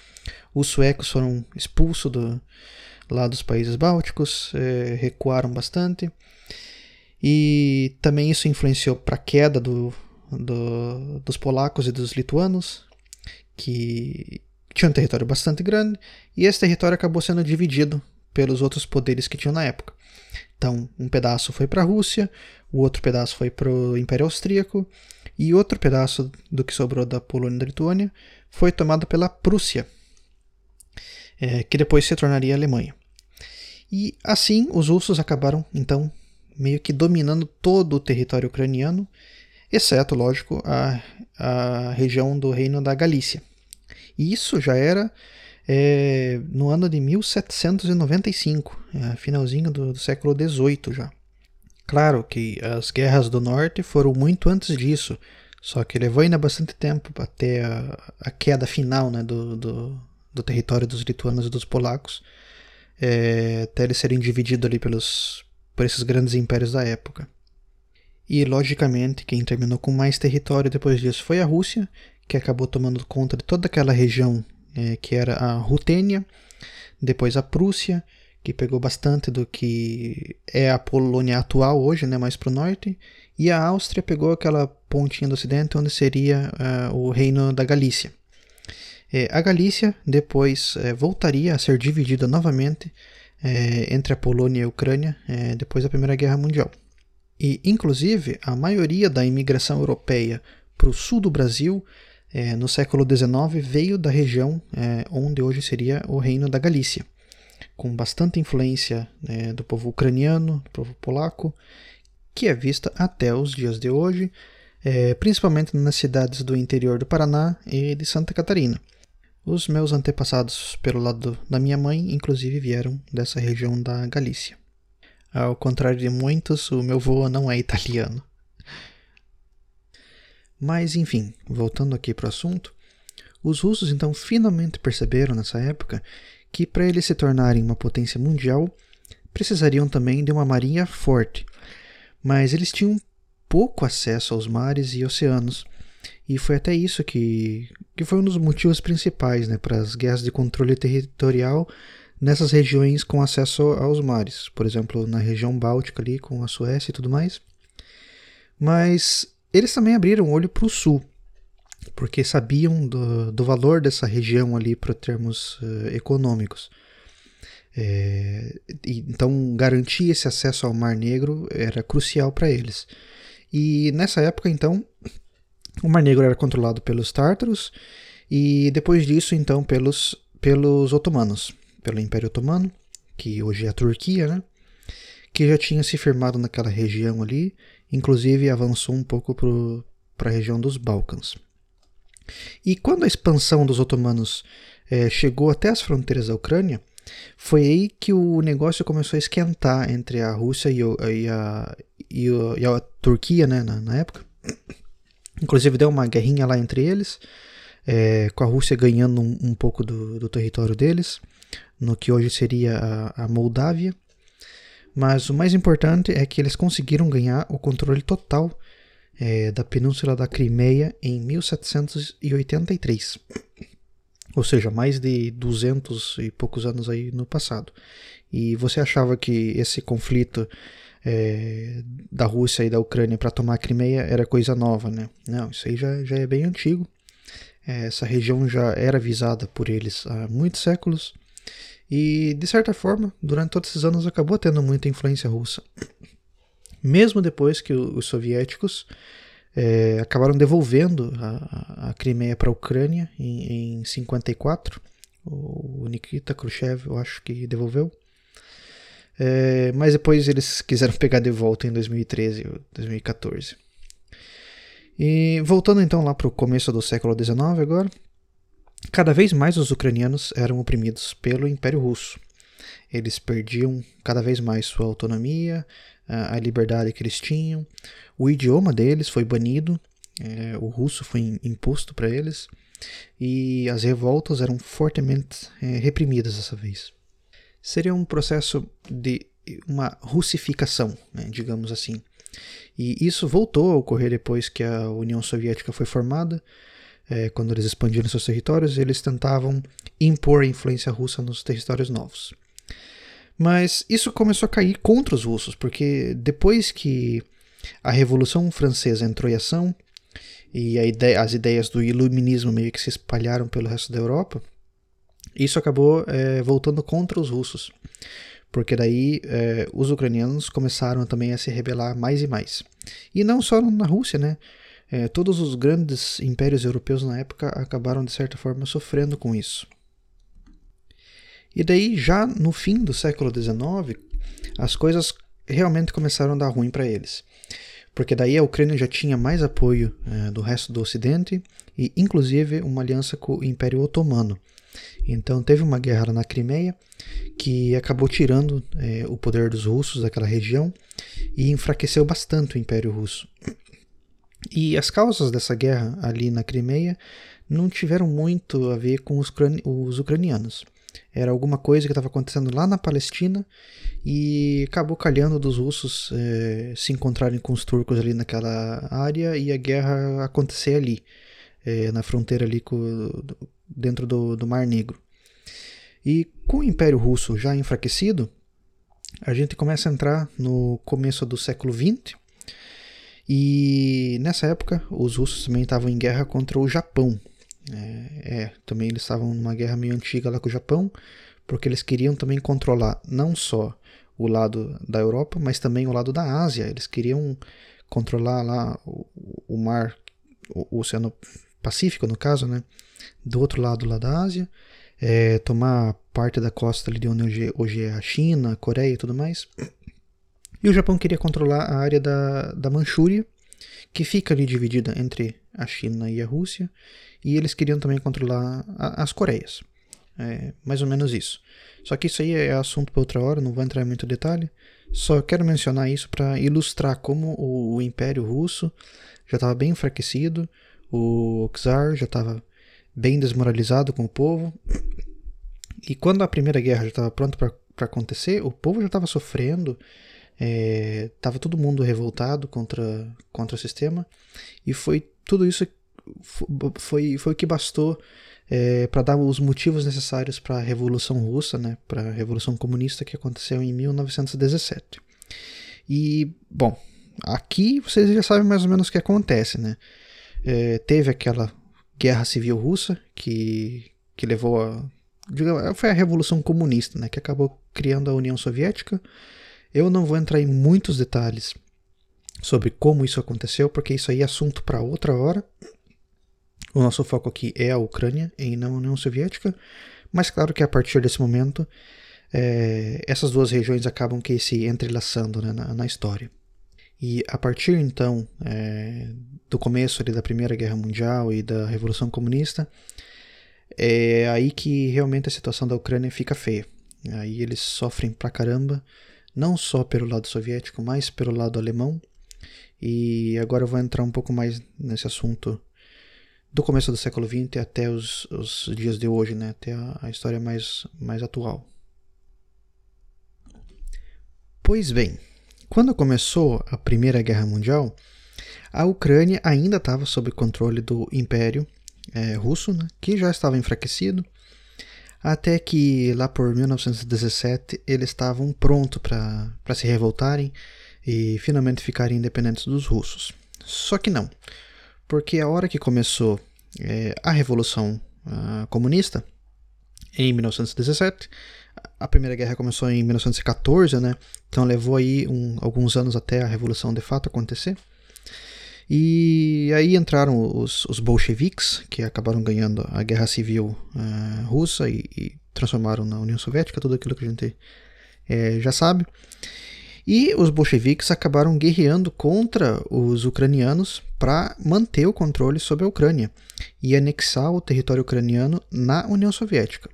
Os suecos foram expulsos do, lá dos países bálticos, é, recuaram bastante. E também isso influenciou para a queda do, do, dos polacos e dos lituanos, que tinham um território bastante grande, e esse território acabou sendo dividido pelos outros poderes que tinham na época. Então, um pedaço foi para a Rússia, o outro pedaço foi para o Império Austríaco, e outro pedaço do que sobrou da Polônia e da Lituânia foi tomado pela Prússia, é, que depois se tornaria a Alemanha. E assim os russos acabaram, então, meio que dominando todo o território ucraniano, exceto, lógico, a, a região do Reino da Galícia. E isso já era é, no ano de 1795, é, finalzinho do, do século XVIII já. Claro que as guerras do norte foram muito antes disso, só que levou ainda bastante tempo até a, a queda final né, do, do, do território dos lituanos e dos polacos, é, até eles serem divididos ali pelos, por esses grandes impérios da época. E, logicamente, quem terminou com mais território depois disso foi a Rússia, que acabou tomando conta de toda aquela região é, que era a Rutênia, depois a Prússia, que pegou bastante do que é a Polônia atual hoje, né, mais para o norte, e a Áustria pegou aquela pontinha do ocidente onde seria uh, o reino da Galícia. É, a Galícia depois é, voltaria a ser dividida novamente é, entre a Polônia e a Ucrânia é, depois da Primeira Guerra Mundial. E, inclusive, a maioria da imigração europeia para o sul do Brasil é, no século XIX veio da região é, onde hoje seria o Reino da Galícia, com bastante influência do povo ucraniano, do povo polaco, que é vista até os dias de hoje, principalmente nas cidades do interior do Paraná e de Santa Catarina. Os meus antepassados, pelo lado da minha mãe, inclusive vieram dessa região da Galícia. Ao contrário de muitos, o meu vô não é italiano. Mas enfim, voltando aqui para o assunto, os russos então finalmente perceberam nessa época que para eles se tornarem uma potência mundial precisariam também de uma marinha forte, mas eles tinham pouco acesso aos mares e oceanos. E foi até isso que, que foi um dos motivos principais né, para as guerras de controle territorial nessas regiões com acesso aos mares, por exemplo, na região báltica ali com a Suécia e tudo mais. Mas eles também abriram olho para o sul, porque sabiam do, do, valor dessa região ali para termos uh, econômicos. É, então, garantir esse acesso ao Mar Negro era crucial para eles. E nessa época, então, o Mar Negro era controlado pelos tártaros e depois disso, então, pelos, pelos otomanos, pelo Império Otomano, que hoje é a Turquia, né? Que já tinha se firmado naquela região ali, inclusive avançou um pouco para a região dos Balcãs. E quando a expansão dos otomanos é, chegou até as fronteiras da Ucrânia, foi aí que o negócio começou a esquentar entre a Rússia e, o, e, a, e, o, e a, Turquia né, na, na, época. Inclusive deu uma guerrinha lá entre eles, é, com a Rússia ganhando um, um pouco do, do, território deles, no que hoje seria a, a Moldávia. Mas o mais importante é que eles conseguiram ganhar o controle total é, da Península da Crimeia em 1783 ou seja, mais de 200 e poucos anos aí no passado. E você achava que esse conflito é, da Rússia e da Ucrânia para tomar a Crimeia era coisa nova, né? Não, isso aí já, já é bem antigo. É, essa região já era visada por eles há muitos séculos. E, de certa forma, durante todos esses anos acabou tendo muita influência russa. Mesmo depois que os soviéticos é, acabaram devolvendo a, a Crimeia para a Ucrânia em, em 54. O Nikita Khrushchev, eu acho que devolveu. É, mas depois eles quiseram pegar de volta em 2013 ou 2014. E voltando então lá para o começo do século XIX agora, cada vez mais os ucranianos eram oprimidos pelo Império Russo. Eles perdiam cada vez mais sua autonomia, a liberdade que eles tinham. O idioma deles foi banido, é, o russo foi imposto para eles, e as revoltas eram fortemente é, reprimidas dessa vez. Seria um processo de uma russificação, né, digamos assim. E isso voltou a ocorrer depois que a União Soviética foi formada. É, quando eles expandiram seus territórios, eles tentavam impor a influência russa nos territórios novos. Mas isso começou a cair contra os russos, porque depois que a Revolução Francesa entrou em ação e ideia, as ideias do iluminismo meio que se espalharam pelo resto da Europa, isso acabou é, voltando contra os russos, porque daí é, os ucranianos começaram também a se rebelar mais e mais. E não só na Rússia, né? É, todos os grandes impérios europeus na época acabaram de certa forma sofrendo com isso. E daí, já no fim do século XIX, as coisas realmente começaram a dar ruim para eles. Porque daí a Ucrânia já tinha mais apoio é, do resto do Ocidente e, inclusive, uma aliança com o Império Otomano. Então, teve uma guerra na Crimeia que acabou tirando é, o poder dos russos daquela região e enfraqueceu bastante o Império Russo. E as causas dessa guerra ali na Crimeia não tiveram muito a ver com os, os ucranianos. Era alguma coisa que estava acontecendo lá na Palestina e acabou calhando dos russos é, se encontrarem com os turcos ali naquela área e a guerra acontecer ali, é, na fronteira ali com, dentro do, do Mar Negro. E com o Império Russo já enfraquecido, a gente começa a entrar no começo do século XX e nessa época os russos também estavam em guerra contra o Japão, é, é, também eles estavam numa guerra meio antiga lá com o Japão, porque eles queriam também controlar não só o lado da Europa, mas também o lado da Ásia. Eles queriam controlar lá o, o mar, o, o, Oceano Pacífico, no caso, né? Do outro lado lá da Ásia, é, tomar parte da costa ali de onde hoje, hoje é a China, a Coreia e tudo mais. E o Japão queria controlar a área da, da Manchúria, que fica ali dividida entre a China e a Rússia, e eles queriam também controlar a, as Coreias. É mais ou menos isso. Só que isso aí é assunto para outra hora, não vou entrar em muito detalhe. Só quero mencionar isso para ilustrar como o, o Império Russo já estava bem enfraquecido, o czar já estava bem desmoralizado com o povo. E quando a Primeira Guerra já estava pronta para acontecer, o povo já estava sofrendo, estava é, todo mundo revoltado contra, contra o sistema, e foi tudo isso foi, foi o que bastou é, para dar os motivos necessários para a Revolução Russa, né, para a Revolução Comunista que aconteceu em 1917. E, bom, aqui vocês já sabem mais ou menos o que acontece, né? É, teve aquela guerra civil russa que, que levou a. Digamos, foi a Revolução Comunista, né, que acabou criando a União Soviética. Eu não vou entrar em muitos detalhes sobre como isso aconteceu, porque isso aí é assunto para outra hora. O nosso foco aqui é a Ucrânia e não a União Soviética, mas claro que a partir desse momento é, essas duas regiões acabam que se entrelaçando né, na, na, história. E a partir então é, do começo ali, da Primeira Guerra Mundial e da Revolução Comunista, é aí que realmente a situação da Ucrânia fica feia. Aí eles sofrem pra caramba, não só pelo lado soviético, mas pelo lado alemão. E agora eu vou entrar um pouco mais nesse assunto do começo do século XX até os, os dias de hoje, né? até a, a história mais, mais atual. Pois bem, quando começou a Primeira Guerra Mundial, a Ucrânia ainda estava sob controle do Império é, Russo, né, que já estava enfraquecido, até que lá por 1917 eles estavam prontos para se revoltarem e finalmente ficarem independentes dos russos. Só que não porque a hora que começou é, a Revolução uh, Comunista, em 1917, a Primeira Guerra começou em 1914, né? Então levou aí um, alguns anos até a Revolução de fato acontecer. E aí entraram os, os bolcheviques, que acabaram ganhando a Guerra Civil uh, Russa e, e, transformaram na União Soviética tudo aquilo que a gente é, já sabe. E os bolcheviques acabaram guerreando contra os ucranianos para manter o controle sobre a Ucrânia e anexar o território ucraniano na União Soviética.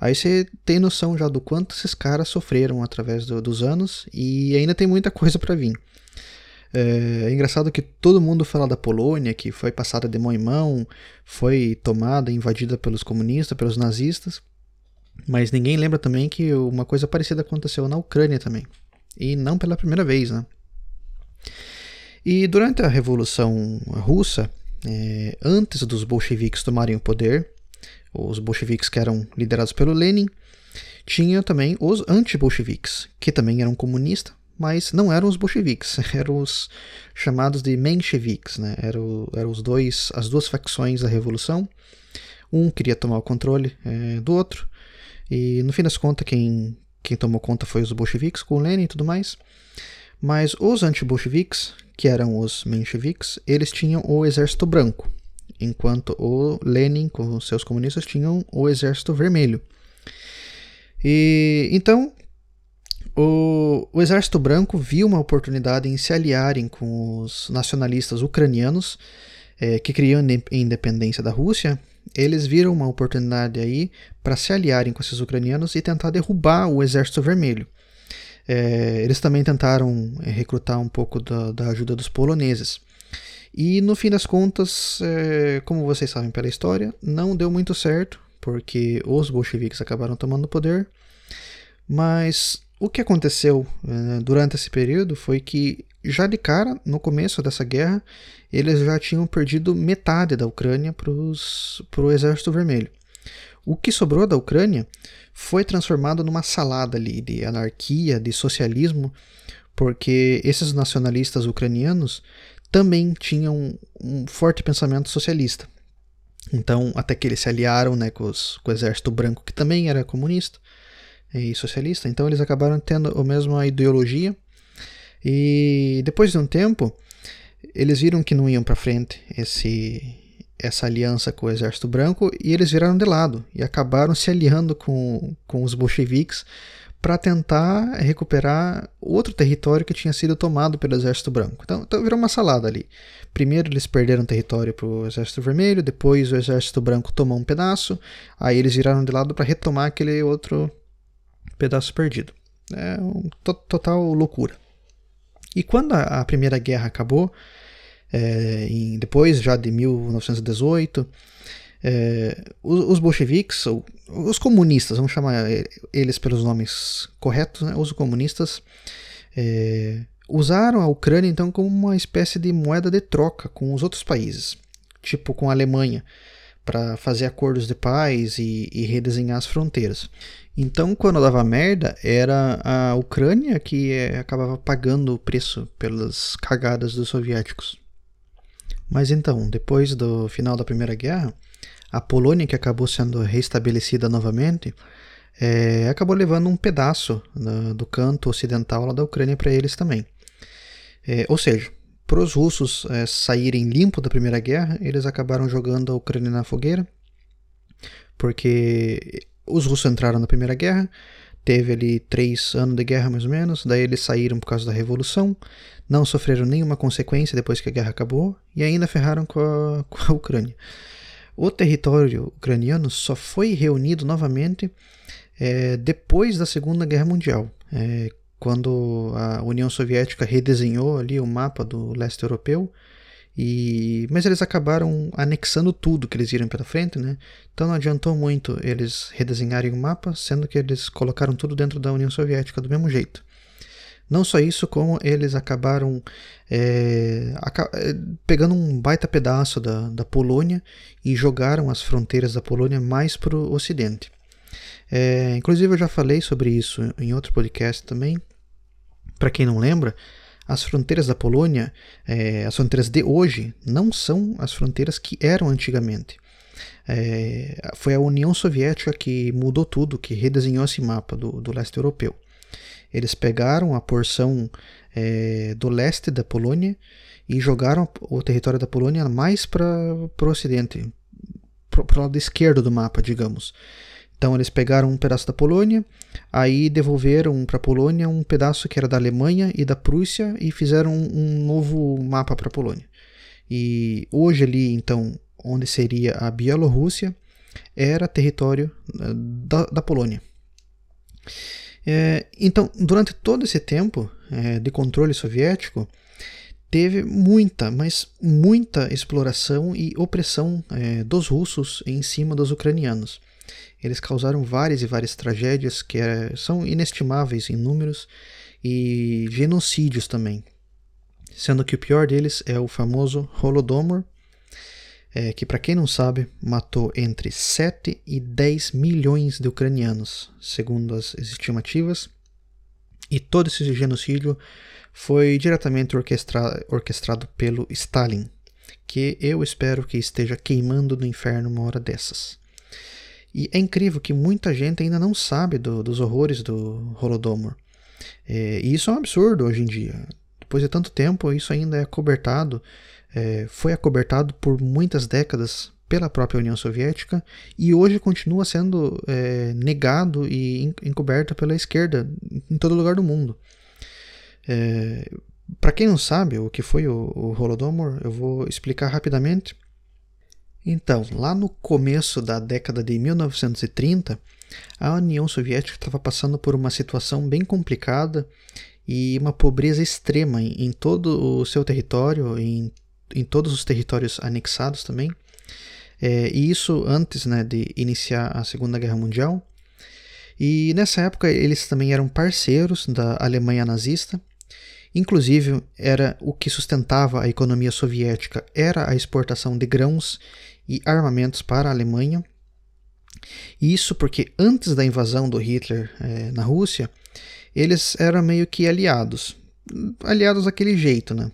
Aí você tem noção já do quanto esses caras sofreram através do, dos anos e ainda tem muita coisa para vir. É, é, engraçado que todo mundo fala da Polônia, que foi passada de mão em mão, foi tomada, invadida pelos comunistas, pelos nazistas, mas ninguém lembra também que uma coisa parecida aconteceu na Ucrânia também e não pela primeira vez. Né? E durante a Revolução Russa, é, antes dos bolcheviques tomarem o poder, os bolcheviques que eram liderados pelo Lenin, tinha também os anti-bolcheviques, que também eram comunistas, mas não eram os bolcheviques, eram os chamados de mencheviques, né? eram, eram os dois, as duas facções da revolução. Um queria tomar o controle é, do outro, e no fim das contas, quem, quem tomou conta foi os bolcheviques, com Lenin e tudo mais. Mas os anti-bolcheviques, que eram os mencheviques, eles tinham o exército branco, enquanto o Lenin, com seus comunistas, tinham o exército vermelho. E então o, o, exército branco viu uma oportunidade em se aliarem com os nacionalistas ucranianos é, que queriam a independência da Rússia eles viram uma oportunidade aí para se aliarem com esses ucranianos e tentar derrubar o Exército Vermelho. É, eles também tentaram é, recrutar um pouco da, da, ajuda dos poloneses. E no fim das contas, é, como vocês sabem pela história, não deu muito certo, porque os bolcheviques acabaram tomando o poder. Mas o que aconteceu é, durante esse período foi que, já de cara, no começo dessa guerra, eles já tinham perdido metade da Ucrânia para o Exército Vermelho. O que sobrou da Ucrânia foi transformado numa salada ali de anarquia, de socialismo, porque esses nacionalistas ucranianos também tinham um forte pensamento socialista. Então, até que eles se aliaram né, com, os, com o exército branco, que também era comunista e socialista, então eles acabaram tendo a mesma ideologia. E depois de um tempo, eles viram que não iam para frente esse essa aliança com o Exército Branco e eles viraram de lado e acabaram se aliando com, com os bolcheviques para tentar recuperar outro território que tinha sido tomado pelo Exército Branco. Então, então virou uma salada ali. Primeiro eles perderam território para o Exército Vermelho, depois o Exército Branco tomou um pedaço, aí eles viraram de lado para retomar aquele outro pedaço perdido. É um, total loucura. E quando a, a Primeira Guerra acabou, é, em, depois já de 1918, é, os, os, bolcheviques, os comunistas, vamos chamar eles pelos nomes corretos, né, os comunistas, é, usaram a Ucrânia então como uma espécie de moeda de troca com os outros países, tipo com a Alemanha, para fazer acordos de paz e, e, redesenhar as fronteiras. Então, quando dava merda, era a Ucrânia que é, acabava pagando o preço pelas cagadas dos soviéticos. Mas então, depois do final da Primeira Guerra, a Polônia, que acabou sendo restabelecida novamente, é, acabou levando um pedaço do, canto ocidental da Ucrânia para eles também. É, ou seja, para os russos é, saírem limpo da Primeira Guerra, eles acabaram jogando a Ucrânia na fogueira, porque os russos entraram na Primeira Guerra, teve ali três anos de guerra mais ou menos, daí eles saíram por causa da Revolução, não sofreram nenhuma consequência depois que a guerra acabou e ainda ferraram com a, com a Ucrânia. O território ucraniano só foi reunido novamente é, depois da Segunda Guerra Mundial, é, quando a União Soviética redesenhou ali o mapa do leste europeu e, mas eles acabaram anexando tudo que eles viram pela frente, né? Então não adiantou muito eles redesenharem o mapa, sendo que eles colocaram tudo dentro da União Soviética do mesmo jeito. Não só isso, como eles acabaram é, pegando um baita pedaço da, da Polônia e jogaram as fronteiras da Polônia mais para o ocidente. É, inclusive eu já falei sobre isso em outro podcast também. Para quem não lembra, as fronteiras da Polônia, é, as fronteiras de hoje, não são as fronteiras que eram antigamente. É, foi a União Soviética que mudou tudo, que redesenhou esse mapa do, do leste europeu. Eles pegaram a porção é, do leste da Polônia e jogaram o território da Polônia mais para o ocidente, para o lado esquerdo do mapa, digamos. Então eles pegaram um pedaço da Polônia, aí devolveram para a Polônia um pedaço que era da Alemanha e da Prússia e fizeram um, novo mapa para a Polônia. E hoje ali, então, onde seria a Bielorrússia, era território eh, da, da Polônia. É, então, durante todo esse tempo é, de controle soviético, teve muita, mas muita exploração e opressão é, dos russos em cima dos ucranianos. Eles causaram várias e várias tragédias que é, são inestimáveis em números e genocídios também. Sendo que o pior deles é o famoso Holodomor, é, que, para quem não sabe, matou entre 7 e 10 milhões de ucranianos, segundo as estimativas. E todo esse genocídio foi diretamente orquestra orquestrado pelo Stalin, que eu espero que esteja queimando no inferno uma hora dessas. E é incrível que muita gente ainda não sabe do, dos horrores do Holodomor. É, e isso é um absurdo hoje em dia. Depois de tanto tempo, isso ainda é cobertado, é, foi acobertado por muitas décadas pela própria União Soviética e hoje continua sendo é, negado e encoberto pela esquerda em todo lugar do mundo. É, Para quem não sabe o que foi o, o Holodomor, eu vou explicar rapidamente. Então, lá no começo da década de 1930, a União Soviética estava passando por uma situação bem complicada e uma pobreza extrema em, em todo o seu território, em, em todos os territórios anexados também. É, e isso antes né, de iniciar a Segunda Guerra Mundial. E nessa época eles também eram parceiros da Alemanha nazista. Inclusive, era o que sustentava a economia soviética era a exportação de grãos e armamentos para a Alemanha. Isso porque antes da invasão do Hitler é, na Rússia, eles eram meio que aliados. Aliados daquele jeito, né?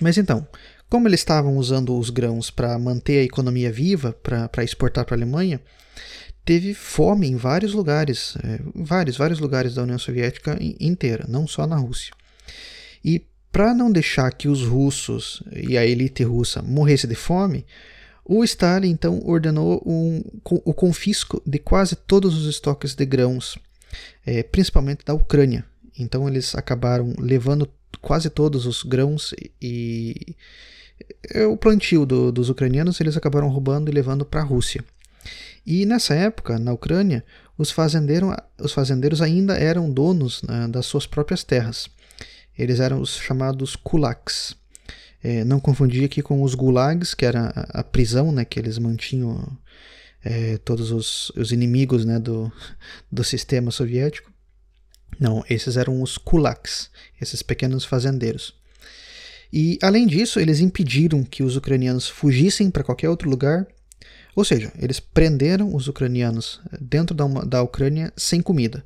Mas então, como eles estavam usando os grãos para manter a economia viva, para exportar para a Alemanha, teve fome em vários lugares, é, vários, vários lugares da União Soviética inteira, não só na Rússia. E para não deixar que os russos e a elite russa morresse de fome, o Stalin então ordenou um, o confisco de quase todos os estoques de grãos, é, principalmente da Ucrânia. Então eles acabaram levando quase todos os grãos e, e o plantio do, dos ucranianos eles acabaram roubando e levando para a Rússia. E nessa época, na Ucrânia, os, os fazendeiros ainda eram donos né, das suas próprias terras. Eles eram os chamados kulaks. É, não confundir aqui com os gulags, que era a, a prisão né, que eles mantinham é, todos os, os inimigos né, do, do sistema soviético. Não, esses eram os kulaks, esses pequenos fazendeiros. E, além disso, eles impediram que os ucranianos fugissem para qualquer outro lugar. Ou seja, eles prenderam os ucranianos dentro da, da Ucrânia sem comida.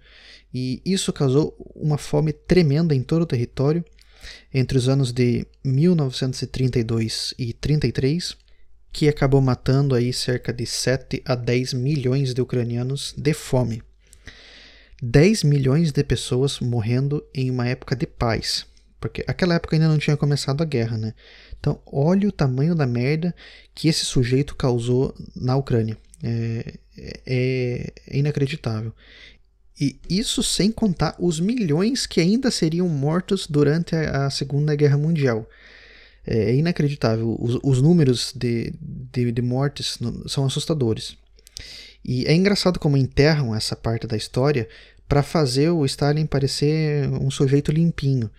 E isso causou uma fome tremenda em todo o território entre os anos de 1932 e 33, que acabou matando aí cerca de 7 a 10 milhões de ucranianos de fome. 10 milhões de pessoas morrendo em uma época de paz. Porque aquela época ainda não tinha começado a guerra, né? Então, olha o tamanho da merda que esse sujeito causou na Ucrânia. É, é, é inacreditável. E isso sem contar os milhões que ainda seriam mortos durante a, a Segunda Guerra Mundial. É, é inacreditável. Os, os números de, de, de mortes são assustadores. E é engraçado como enterram essa parte da história para fazer o Stalin parecer um sujeito limpinho.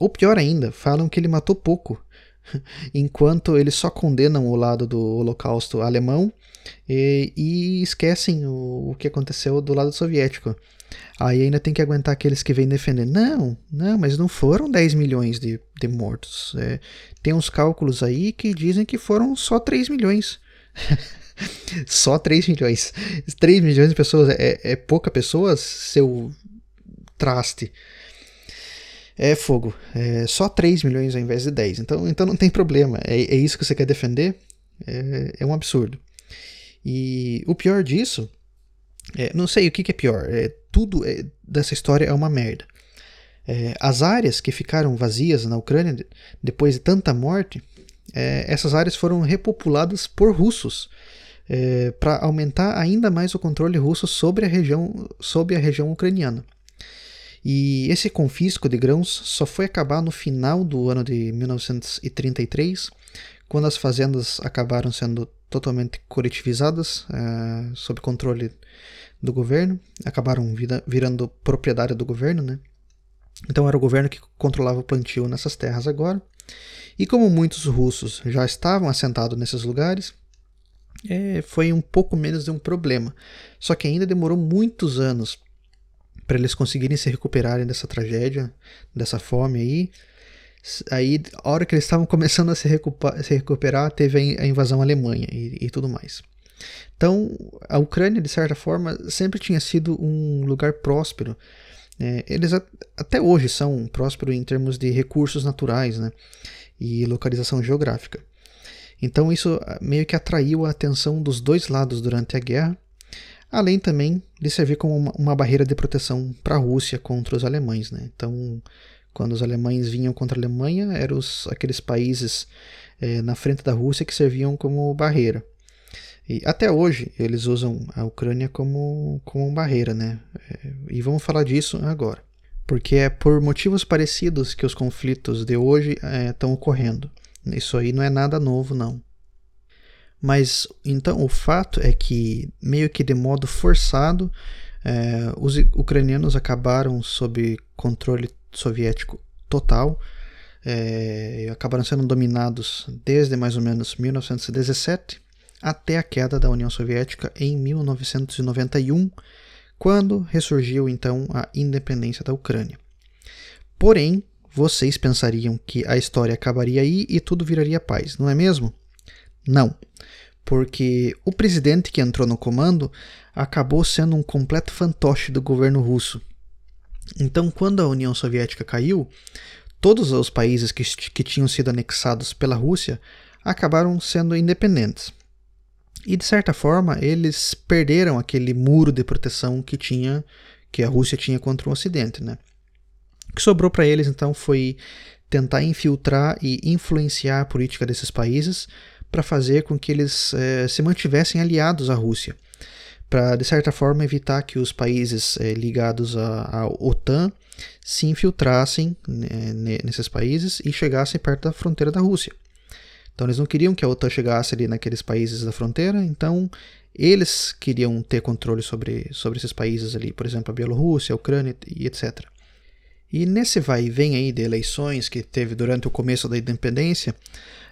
Ou pior ainda, falam que ele matou pouco, enquanto eles só condenam o lado do Holocausto alemão e, e esquecem o, o, que aconteceu do lado soviético. Aí ainda tem que aguentar aqueles que vêm defender. Não, não, mas não foram 10 milhões de, de mortos. É, tem uns cálculos aí que dizem que foram só 3 milhões. só 3 milhões. 3 milhões de pessoas é, é pouca pessoas, seu traste é fogo. É só 3 milhões ao invés de 10. Então, então não tem problema. É, é isso que você quer defender? É, é um absurdo. E o pior disso, é, não sei o que, que é pior. É, tudo é, dessa história é uma merda. É, as áreas que ficaram vazias na Ucrânia depois de tanta morte, é, essas áreas foram repopuladas por russos. para aumentar ainda mais o controle russo sobre a região, sobre a região ucraniana. E esse confisco de grãos só foi acabar no final do ano de 1933, quando as fazendas acabaram sendo totalmente coletivizadas, uh, sob controle do governo, acabaram vira, virando propriedade do governo, né? Então era o governo que controlava o plantio nessas terras agora. E como muitos russos já estavam assentados nesses lugares, é, foi um pouco menos de um problema. Só que ainda demorou muitos anos para eles conseguirem se recuperarem dessa tragédia, dessa fome aí. Aí, a hora que eles estavam começando a se, se recuperar, teve a invasão alemã e, e tudo mais. Então, a Ucrânia, de certa forma, sempre tinha sido um lugar próspero. É, eles até hoje são prósperos em termos de recursos naturais né, e localização geográfica. Então, isso ah, meio que atraiu a atenção dos dois lados durante a guerra além também de servir como uma, uma barreira de proteção para a Rússia contra os alemães. Né? Então, quando os alemães vinham contra a Alemanha, eram os, aqueles países é, na frente da Rússia que serviam como barreira. E até hoje eles usam a Ucrânia como, como barreira, né? É, e vamos falar disso agora. Porque é por motivos parecidos que os conflitos de hoje estão é, ocorrendo. Isso aí não é nada novo, não. Mas então o fato é que, meio que de modo forçado, é, os ucranianos acabaram sob controle soviético total, é, acabaram sendo dominados desde mais ou menos 1917 até a queda da União Soviética em 1991, quando ressurgiu então a independência da Ucrânia. Porém, vocês pensariam que a história acabaria aí e tudo viraria paz, não é mesmo? Não, porque o presidente que entrou no comando acabou sendo um completo fantoche do governo russo. Então, quando a União Soviética caiu, todos os países que, que tinham sido anexados pela Rússia acabaram sendo independentes. E de certa forma, eles perderam aquele muro de proteção que tinha que a Rússia tinha contra o Ocidente, né? O que sobrou para eles então foi tentar infiltrar e influenciar a política desses países para fazer com que eles é, se mantivessem aliados à Rússia, para de certa forma evitar que os países é, ligados à, à, OTAN se infiltrassem né, nesses países e chegassem perto da fronteira da Rússia. Então eles não queriam que a OTAN chegasse ali naqueles países da fronteira, então eles queriam ter controle sobre, sobre esses países ali, por exemplo, a Bielorrússia, a Ucrânia e etc. E nesse vai e vem aí de eleições que teve durante o começo da independência,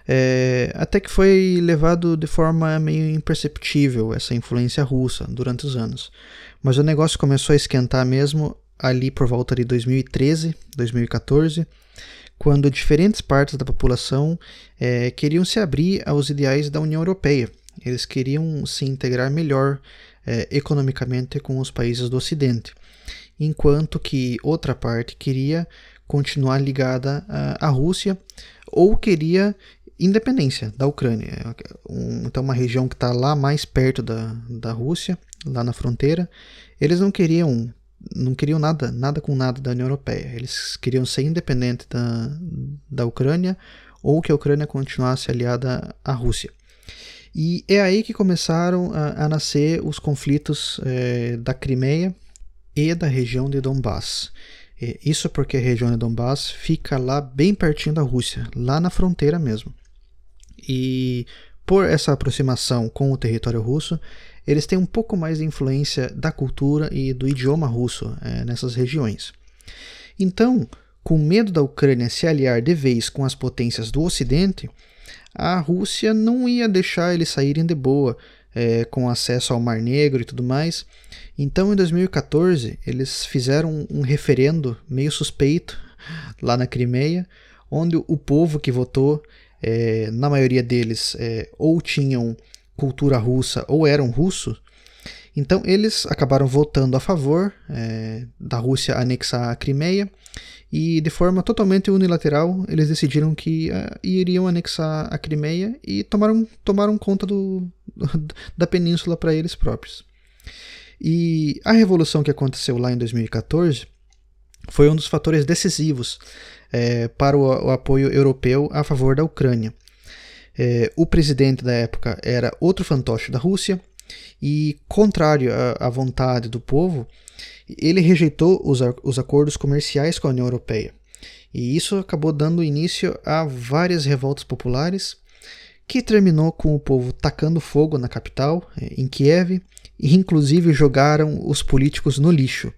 é, até que foi levado de forma meio imperceptível essa influência russa durante os anos. Mas o negócio começou a esquentar mesmo ali por volta de 2013, 2014, quando diferentes partes da população é, queriam se abrir aos ideais da União Europeia. Eles queriam se integrar melhor é, economicamente com os países do Ocidente, enquanto que outra parte queria continuar ligada à, à Rússia ou queria independência da Ucrânia. Então, uma região que está lá mais perto da, da Rússia, lá na fronteira, eles não queriam não queriam nada, nada com nada da União Europeia. Eles queriam ser independentes da, da Ucrânia ou que a Ucrânia continuasse aliada à Rússia. E é aí que começaram a, a nascer os conflitos é, da Crimeia e da região de Donbass. É, isso porque a região de Donbass fica lá bem pertinho da Rússia, lá na fronteira mesmo. E por essa aproximação com o território russo, eles têm um pouco mais de influência da cultura e do idioma russo é, nessas regiões. Então, com medo da Ucrânia se aliar de vez com as potências do Ocidente, a Rússia não ia deixar eles saírem de boa, é, com acesso ao Mar Negro e tudo mais. Então, em 2014, eles fizeram um referendo meio suspeito lá na Crimeia, onde o povo que votou, é, na maioria deles, é, ou tinham cultura russa ou eram russos, então eles acabaram votando a favor é, da Rússia anexar a Crimeia e de forma totalmente unilateral eles decidiram que uh, iriam anexar a Crimeia e tomaram, tomaram conta do, da península para eles próprios. E a revolução que aconteceu lá em 2014 foi um dos fatores decisivos é, para o, o apoio europeu a favor da Ucrânia. É, o presidente da época era outro fantoche da Rússia e, contrário à, vontade do povo, ele rejeitou os, os acordos comerciais com a União Europeia. E isso acabou dando início a várias revoltas populares, que terminou com o povo tacando fogo na capital, é, em Kiev, e inclusive jogaram os políticos no lixo.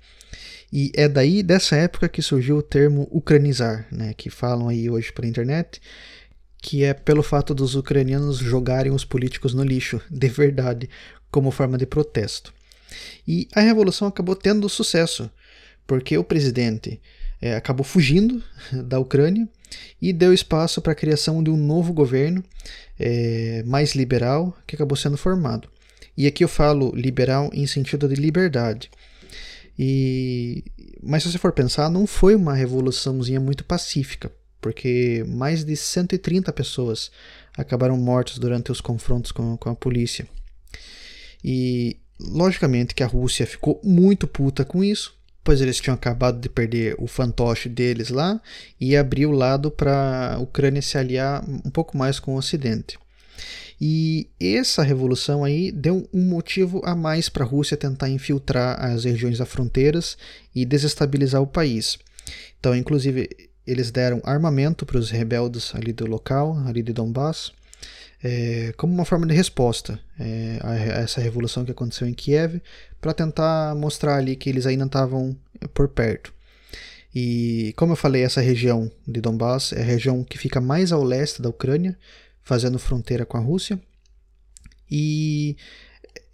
E é daí, dessa época, que surgiu o termo ucranizar, né, que falam aí hoje pela internet, que é pelo fato dos ucranianos jogarem os políticos no lixo, de verdade, como forma de protesto. E a revolução acabou tendo sucesso, porque o presidente é, acabou fugindo da Ucrânia e deu espaço para a criação de um novo governo é, mais liberal que acabou sendo formado. E aqui eu falo liberal em sentido de liberdade. E, mas se você for pensar, não foi uma revoluçãozinha muito pacífica, porque mais de 130 pessoas acabaram mortas durante os confrontos com, com a polícia. E logicamente que a Rússia ficou muito puta com isso, pois eles tinham acabado de perder o fantoche deles lá e abriu o lado para a Ucrânia se aliar um pouco mais com o Ocidente. E essa revolução aí deu um motivo a mais para a Rússia tentar infiltrar as regiões da fronteiras e desestabilizar o país. Então, inclusive, eles deram armamento para os rebeldes ali do local, ali de Donbass, é, como uma forma de resposta é, a, essa revolução que aconteceu em Kiev, para tentar mostrar ali que eles ainda estavam por perto. E como eu falei, essa região de Donbass é a região que fica mais ao leste da Ucrânia, fazendo fronteira com a Rússia. E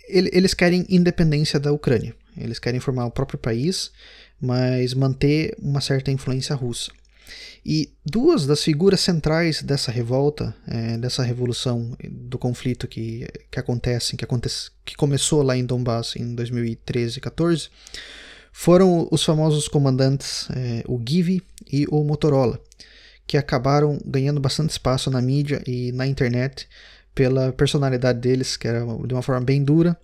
eles querem independência da Ucrânia. Eles querem formar o próprio país, mas manter uma certa influência russa. E duas das figuras centrais dessa revolta, é, dessa revolução, do conflito que, que acontece, que, acontece, que começou lá em Donbass em 2013 e 14, foram os famosos comandantes é, o Givi e o Motorola, que acabaram ganhando bastante espaço na mídia e na internet pela personalidade deles, que era de uma forma bem dura,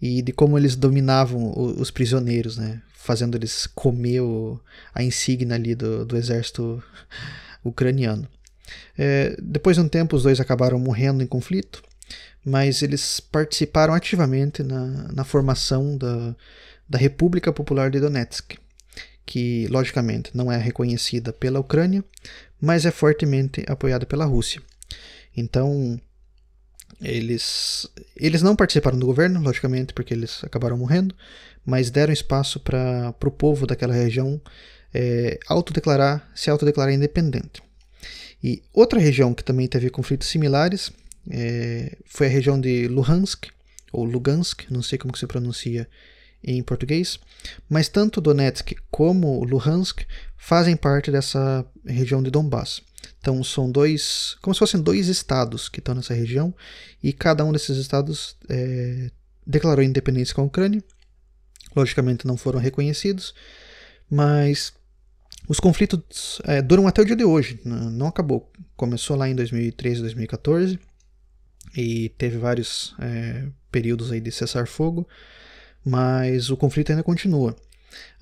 e de como eles dominavam os prisioneiros, né? fazendo eles comer o, a insígnia ali do, do exército ucraniano. É, depois de um tempo, os dois acabaram morrendo em conflito, mas eles participaram ativamente na, na formação da, da República Popular de Donetsk, que, logicamente, não é reconhecida pela Ucrânia, mas é fortemente apoiada pela Rússia. Então, eles, eles não participaram do governo, logicamente, porque eles acabaram morrendo, mas deram espaço para o povo daquela região é, autodeclarar, se autodeclarar independente. E outra região que também teve conflitos similares é, foi a região de Luhansk, ou Lugansk, não sei como que se pronuncia em português, mas tanto Donetsk como Luhansk fazem parte dessa região de Donbass. Então são dois, como se fossem dois estados que estão nessa região, e cada um desses estados é, declarou independência com a Ucrânia. Logicamente não foram reconhecidos, mas os conflitos é, duram até o dia de hoje, não acabou. Começou lá em 2013, 2014 e teve vários é, períodos aí de cessar-fogo, mas o conflito ainda continua.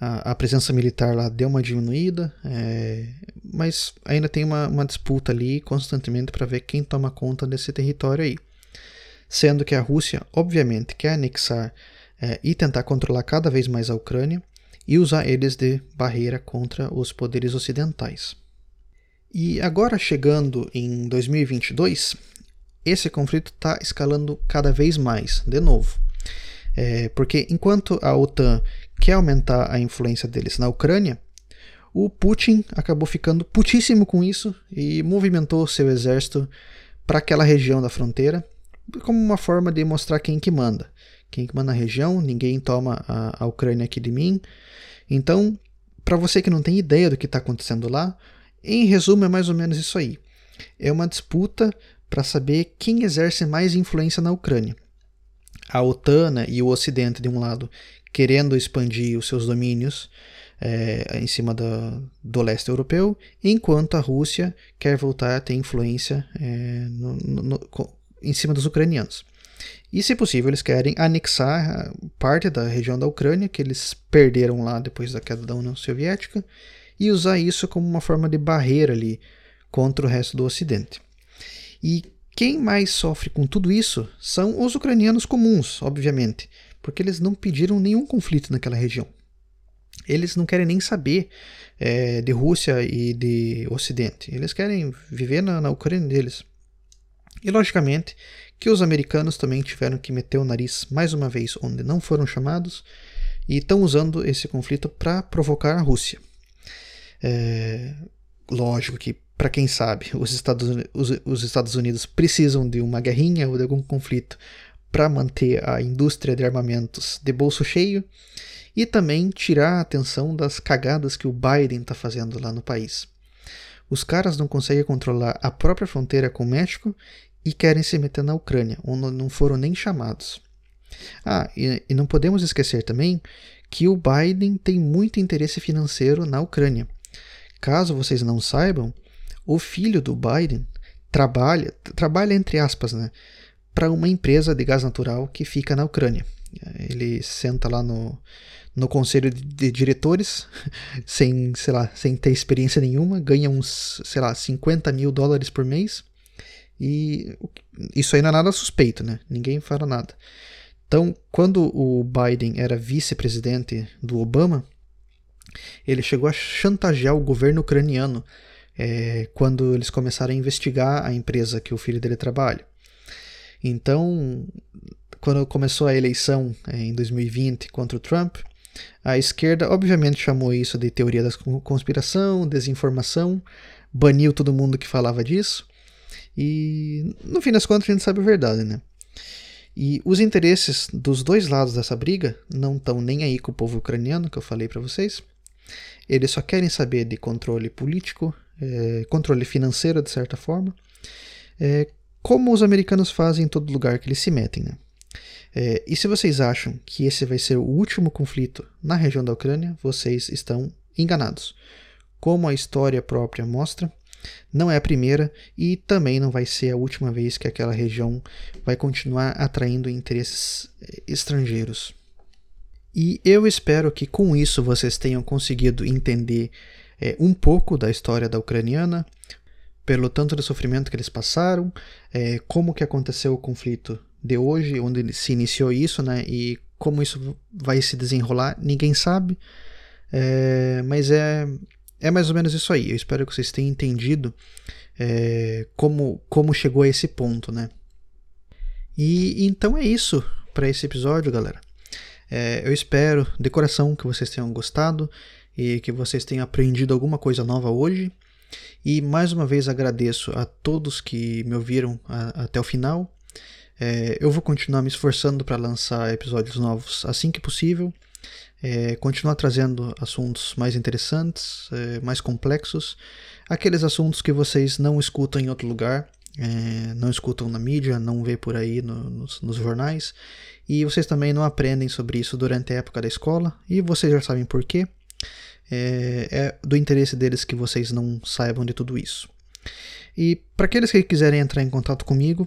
A, a, presença militar lá deu uma diminuída, é, mas ainda tem uma, uma disputa ali constantemente para ver quem toma conta desse território aí. Sendo que a Rússia, obviamente, quer anexar é, e tentar controlar cada vez mais a Ucrânia e usar eles de barreira contra os poderes ocidentais. E agora chegando em 2022, esse conflito está escalando cada vez mais, de novo. É, porque enquanto a OTAN quer aumentar a influência deles na Ucrânia, o Putin acabou ficando putíssimo com isso e movimentou seu exército para aquela região da fronteira como uma forma de mostrar quem que manda. Quem que manda na região, ninguém toma a, a Ucrânia aqui de mim. Então, para você que não tem ideia do que está acontecendo lá, em resumo é mais ou menos isso aí. É uma disputa para saber quem exerce mais influência na Ucrânia. A OTAN né, e o Ocidente, de um lado, querendo expandir os seus domínios é, em cima do, do leste europeu, enquanto a Rússia quer voltar a ter influência é, no, no, em cima dos ucranianos. E, se possível, eles querem anexar parte da região da Ucrânia que eles perderam lá depois da queda da União Soviética e usar isso como uma forma de barreira ali contra o resto do Ocidente. E quem mais sofre com tudo isso são os ucranianos comuns, obviamente, porque eles não pediram nenhum conflito naquela região. Eles não querem nem saber é, de Rússia e de Ocidente. Eles querem viver na, na Ucrânia deles. E, logicamente, que os americanos também tiveram que meter o nariz mais uma vez onde não foram chamados e estão usando esse conflito para provocar a Rússia. É, lógico que para quem sabe, os Estados, os, os Estados Unidos precisam de uma guerrinha ou de algum conflito para manter a indústria de armamentos de bolso cheio e também tirar a atenção das cagadas que o Biden está fazendo lá no país. Os caras não conseguem controlar a própria fronteira com o México e querem se meter na Ucrânia, onde não foram nem chamados. Ah, e, e não podemos esquecer também que o Biden tem muito interesse financeiro na Ucrânia. Caso vocês não saibam, o filho do Biden trabalha, trabalha entre aspas, né, para uma empresa de gás natural que fica na Ucrânia. Ele senta lá no, no conselho de diretores, sem, sei lá, sem ter experiência nenhuma, ganha uns, sei lá, 50 mil dólares por mês. E isso aí não é nada suspeito, né? Ninguém fala nada. Então, quando o Biden era vice-presidente do Obama, ele chegou a chantagear o governo ucraniano é, quando eles começaram a investigar a empresa que o filho dele trabalha. Então, quando começou a eleição é, em 2020 contra o Trump, a esquerda obviamente chamou isso de teoria da conspiração, desinformação, baniu todo mundo que falava disso, e no fim das contas a gente sabe a verdade, né? E os interesses dos dois lados dessa briga não estão nem aí com o povo ucraniano, que eu falei para vocês. Eles só querem saber de controle político, é, controle financeiro, de certa forma, é, como os americanos fazem em todo lugar que eles se metem. Né? É, e se vocês acham que esse vai ser o último conflito na região da Ucrânia, vocês estão enganados. Como a história própria mostra, não é a primeira e também não vai ser a última vez que aquela região vai continuar atraindo interesses é, estrangeiros. E eu espero que com isso vocês tenham conseguido entender é, um pouco da história da ucraniana, pelo tanto de sofrimento que eles passaram, é, como que aconteceu o conflito de hoje, onde se iniciou isso, né, e como isso vai se desenrolar, ninguém sabe, é, mas é, é mais ou menos isso aí. Eu espero que vocês tenham entendido é, como, como chegou a esse ponto, né? E então é isso para esse episódio, galera. É, eu espero de coração que vocês tenham gostado e que vocês tenham aprendido alguma coisa nova hoje. E mais uma vez agradeço a todos que me ouviram a, até o final. É, eu vou continuar me esforçando para lançar episódios novos assim que possível. É, continuar trazendo assuntos mais interessantes, é, mais complexos, aqueles assuntos que vocês não escutam em outro lugar, é, não escutam na mídia, não vê por aí no, nos, nos, jornais, e vocês também não aprendem sobre isso durante a época da escola, e vocês já sabem por quê. É, é do interesse deles que vocês não saibam de tudo isso. E para aqueles que quiserem entrar em contato comigo,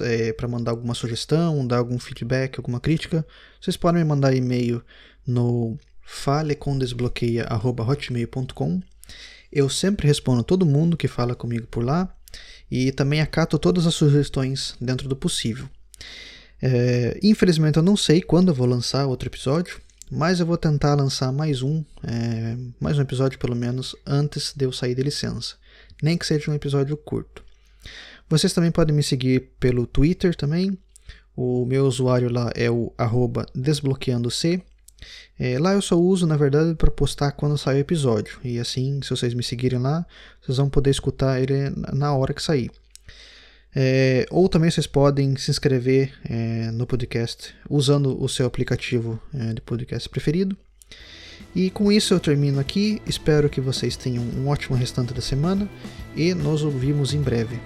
é, para mandar alguma sugestão, dar algum feedback, alguma crítica, vocês podem me mandar e-mail no falecondesbloqueia.hotmail.com. Eu sempre respondo todo mundo que fala comigo por lá e também acato todas as sugestões dentro do possível. É, infelizmente eu não sei quando eu vou lançar outro episódio, mas eu vou tentar lançar mais um, é, mais um episódio pelo menos antes de eu sair de licença, nem que seja um episódio curto. Vocês também podem me seguir pelo Twitter também. O meu usuário lá é o desbloqueando-c. É, lá eu só uso, na verdade, para postar quando sai o episódio. E assim, se vocês me seguirem lá, vocês vão poder escutar ele na hora que sair. É, ou também vocês podem se inscrever é, no podcast usando o seu aplicativo é, de podcast preferido. E com isso eu termino aqui. Espero que vocês tenham um ótimo restante da semana e nos ouvimos em breve.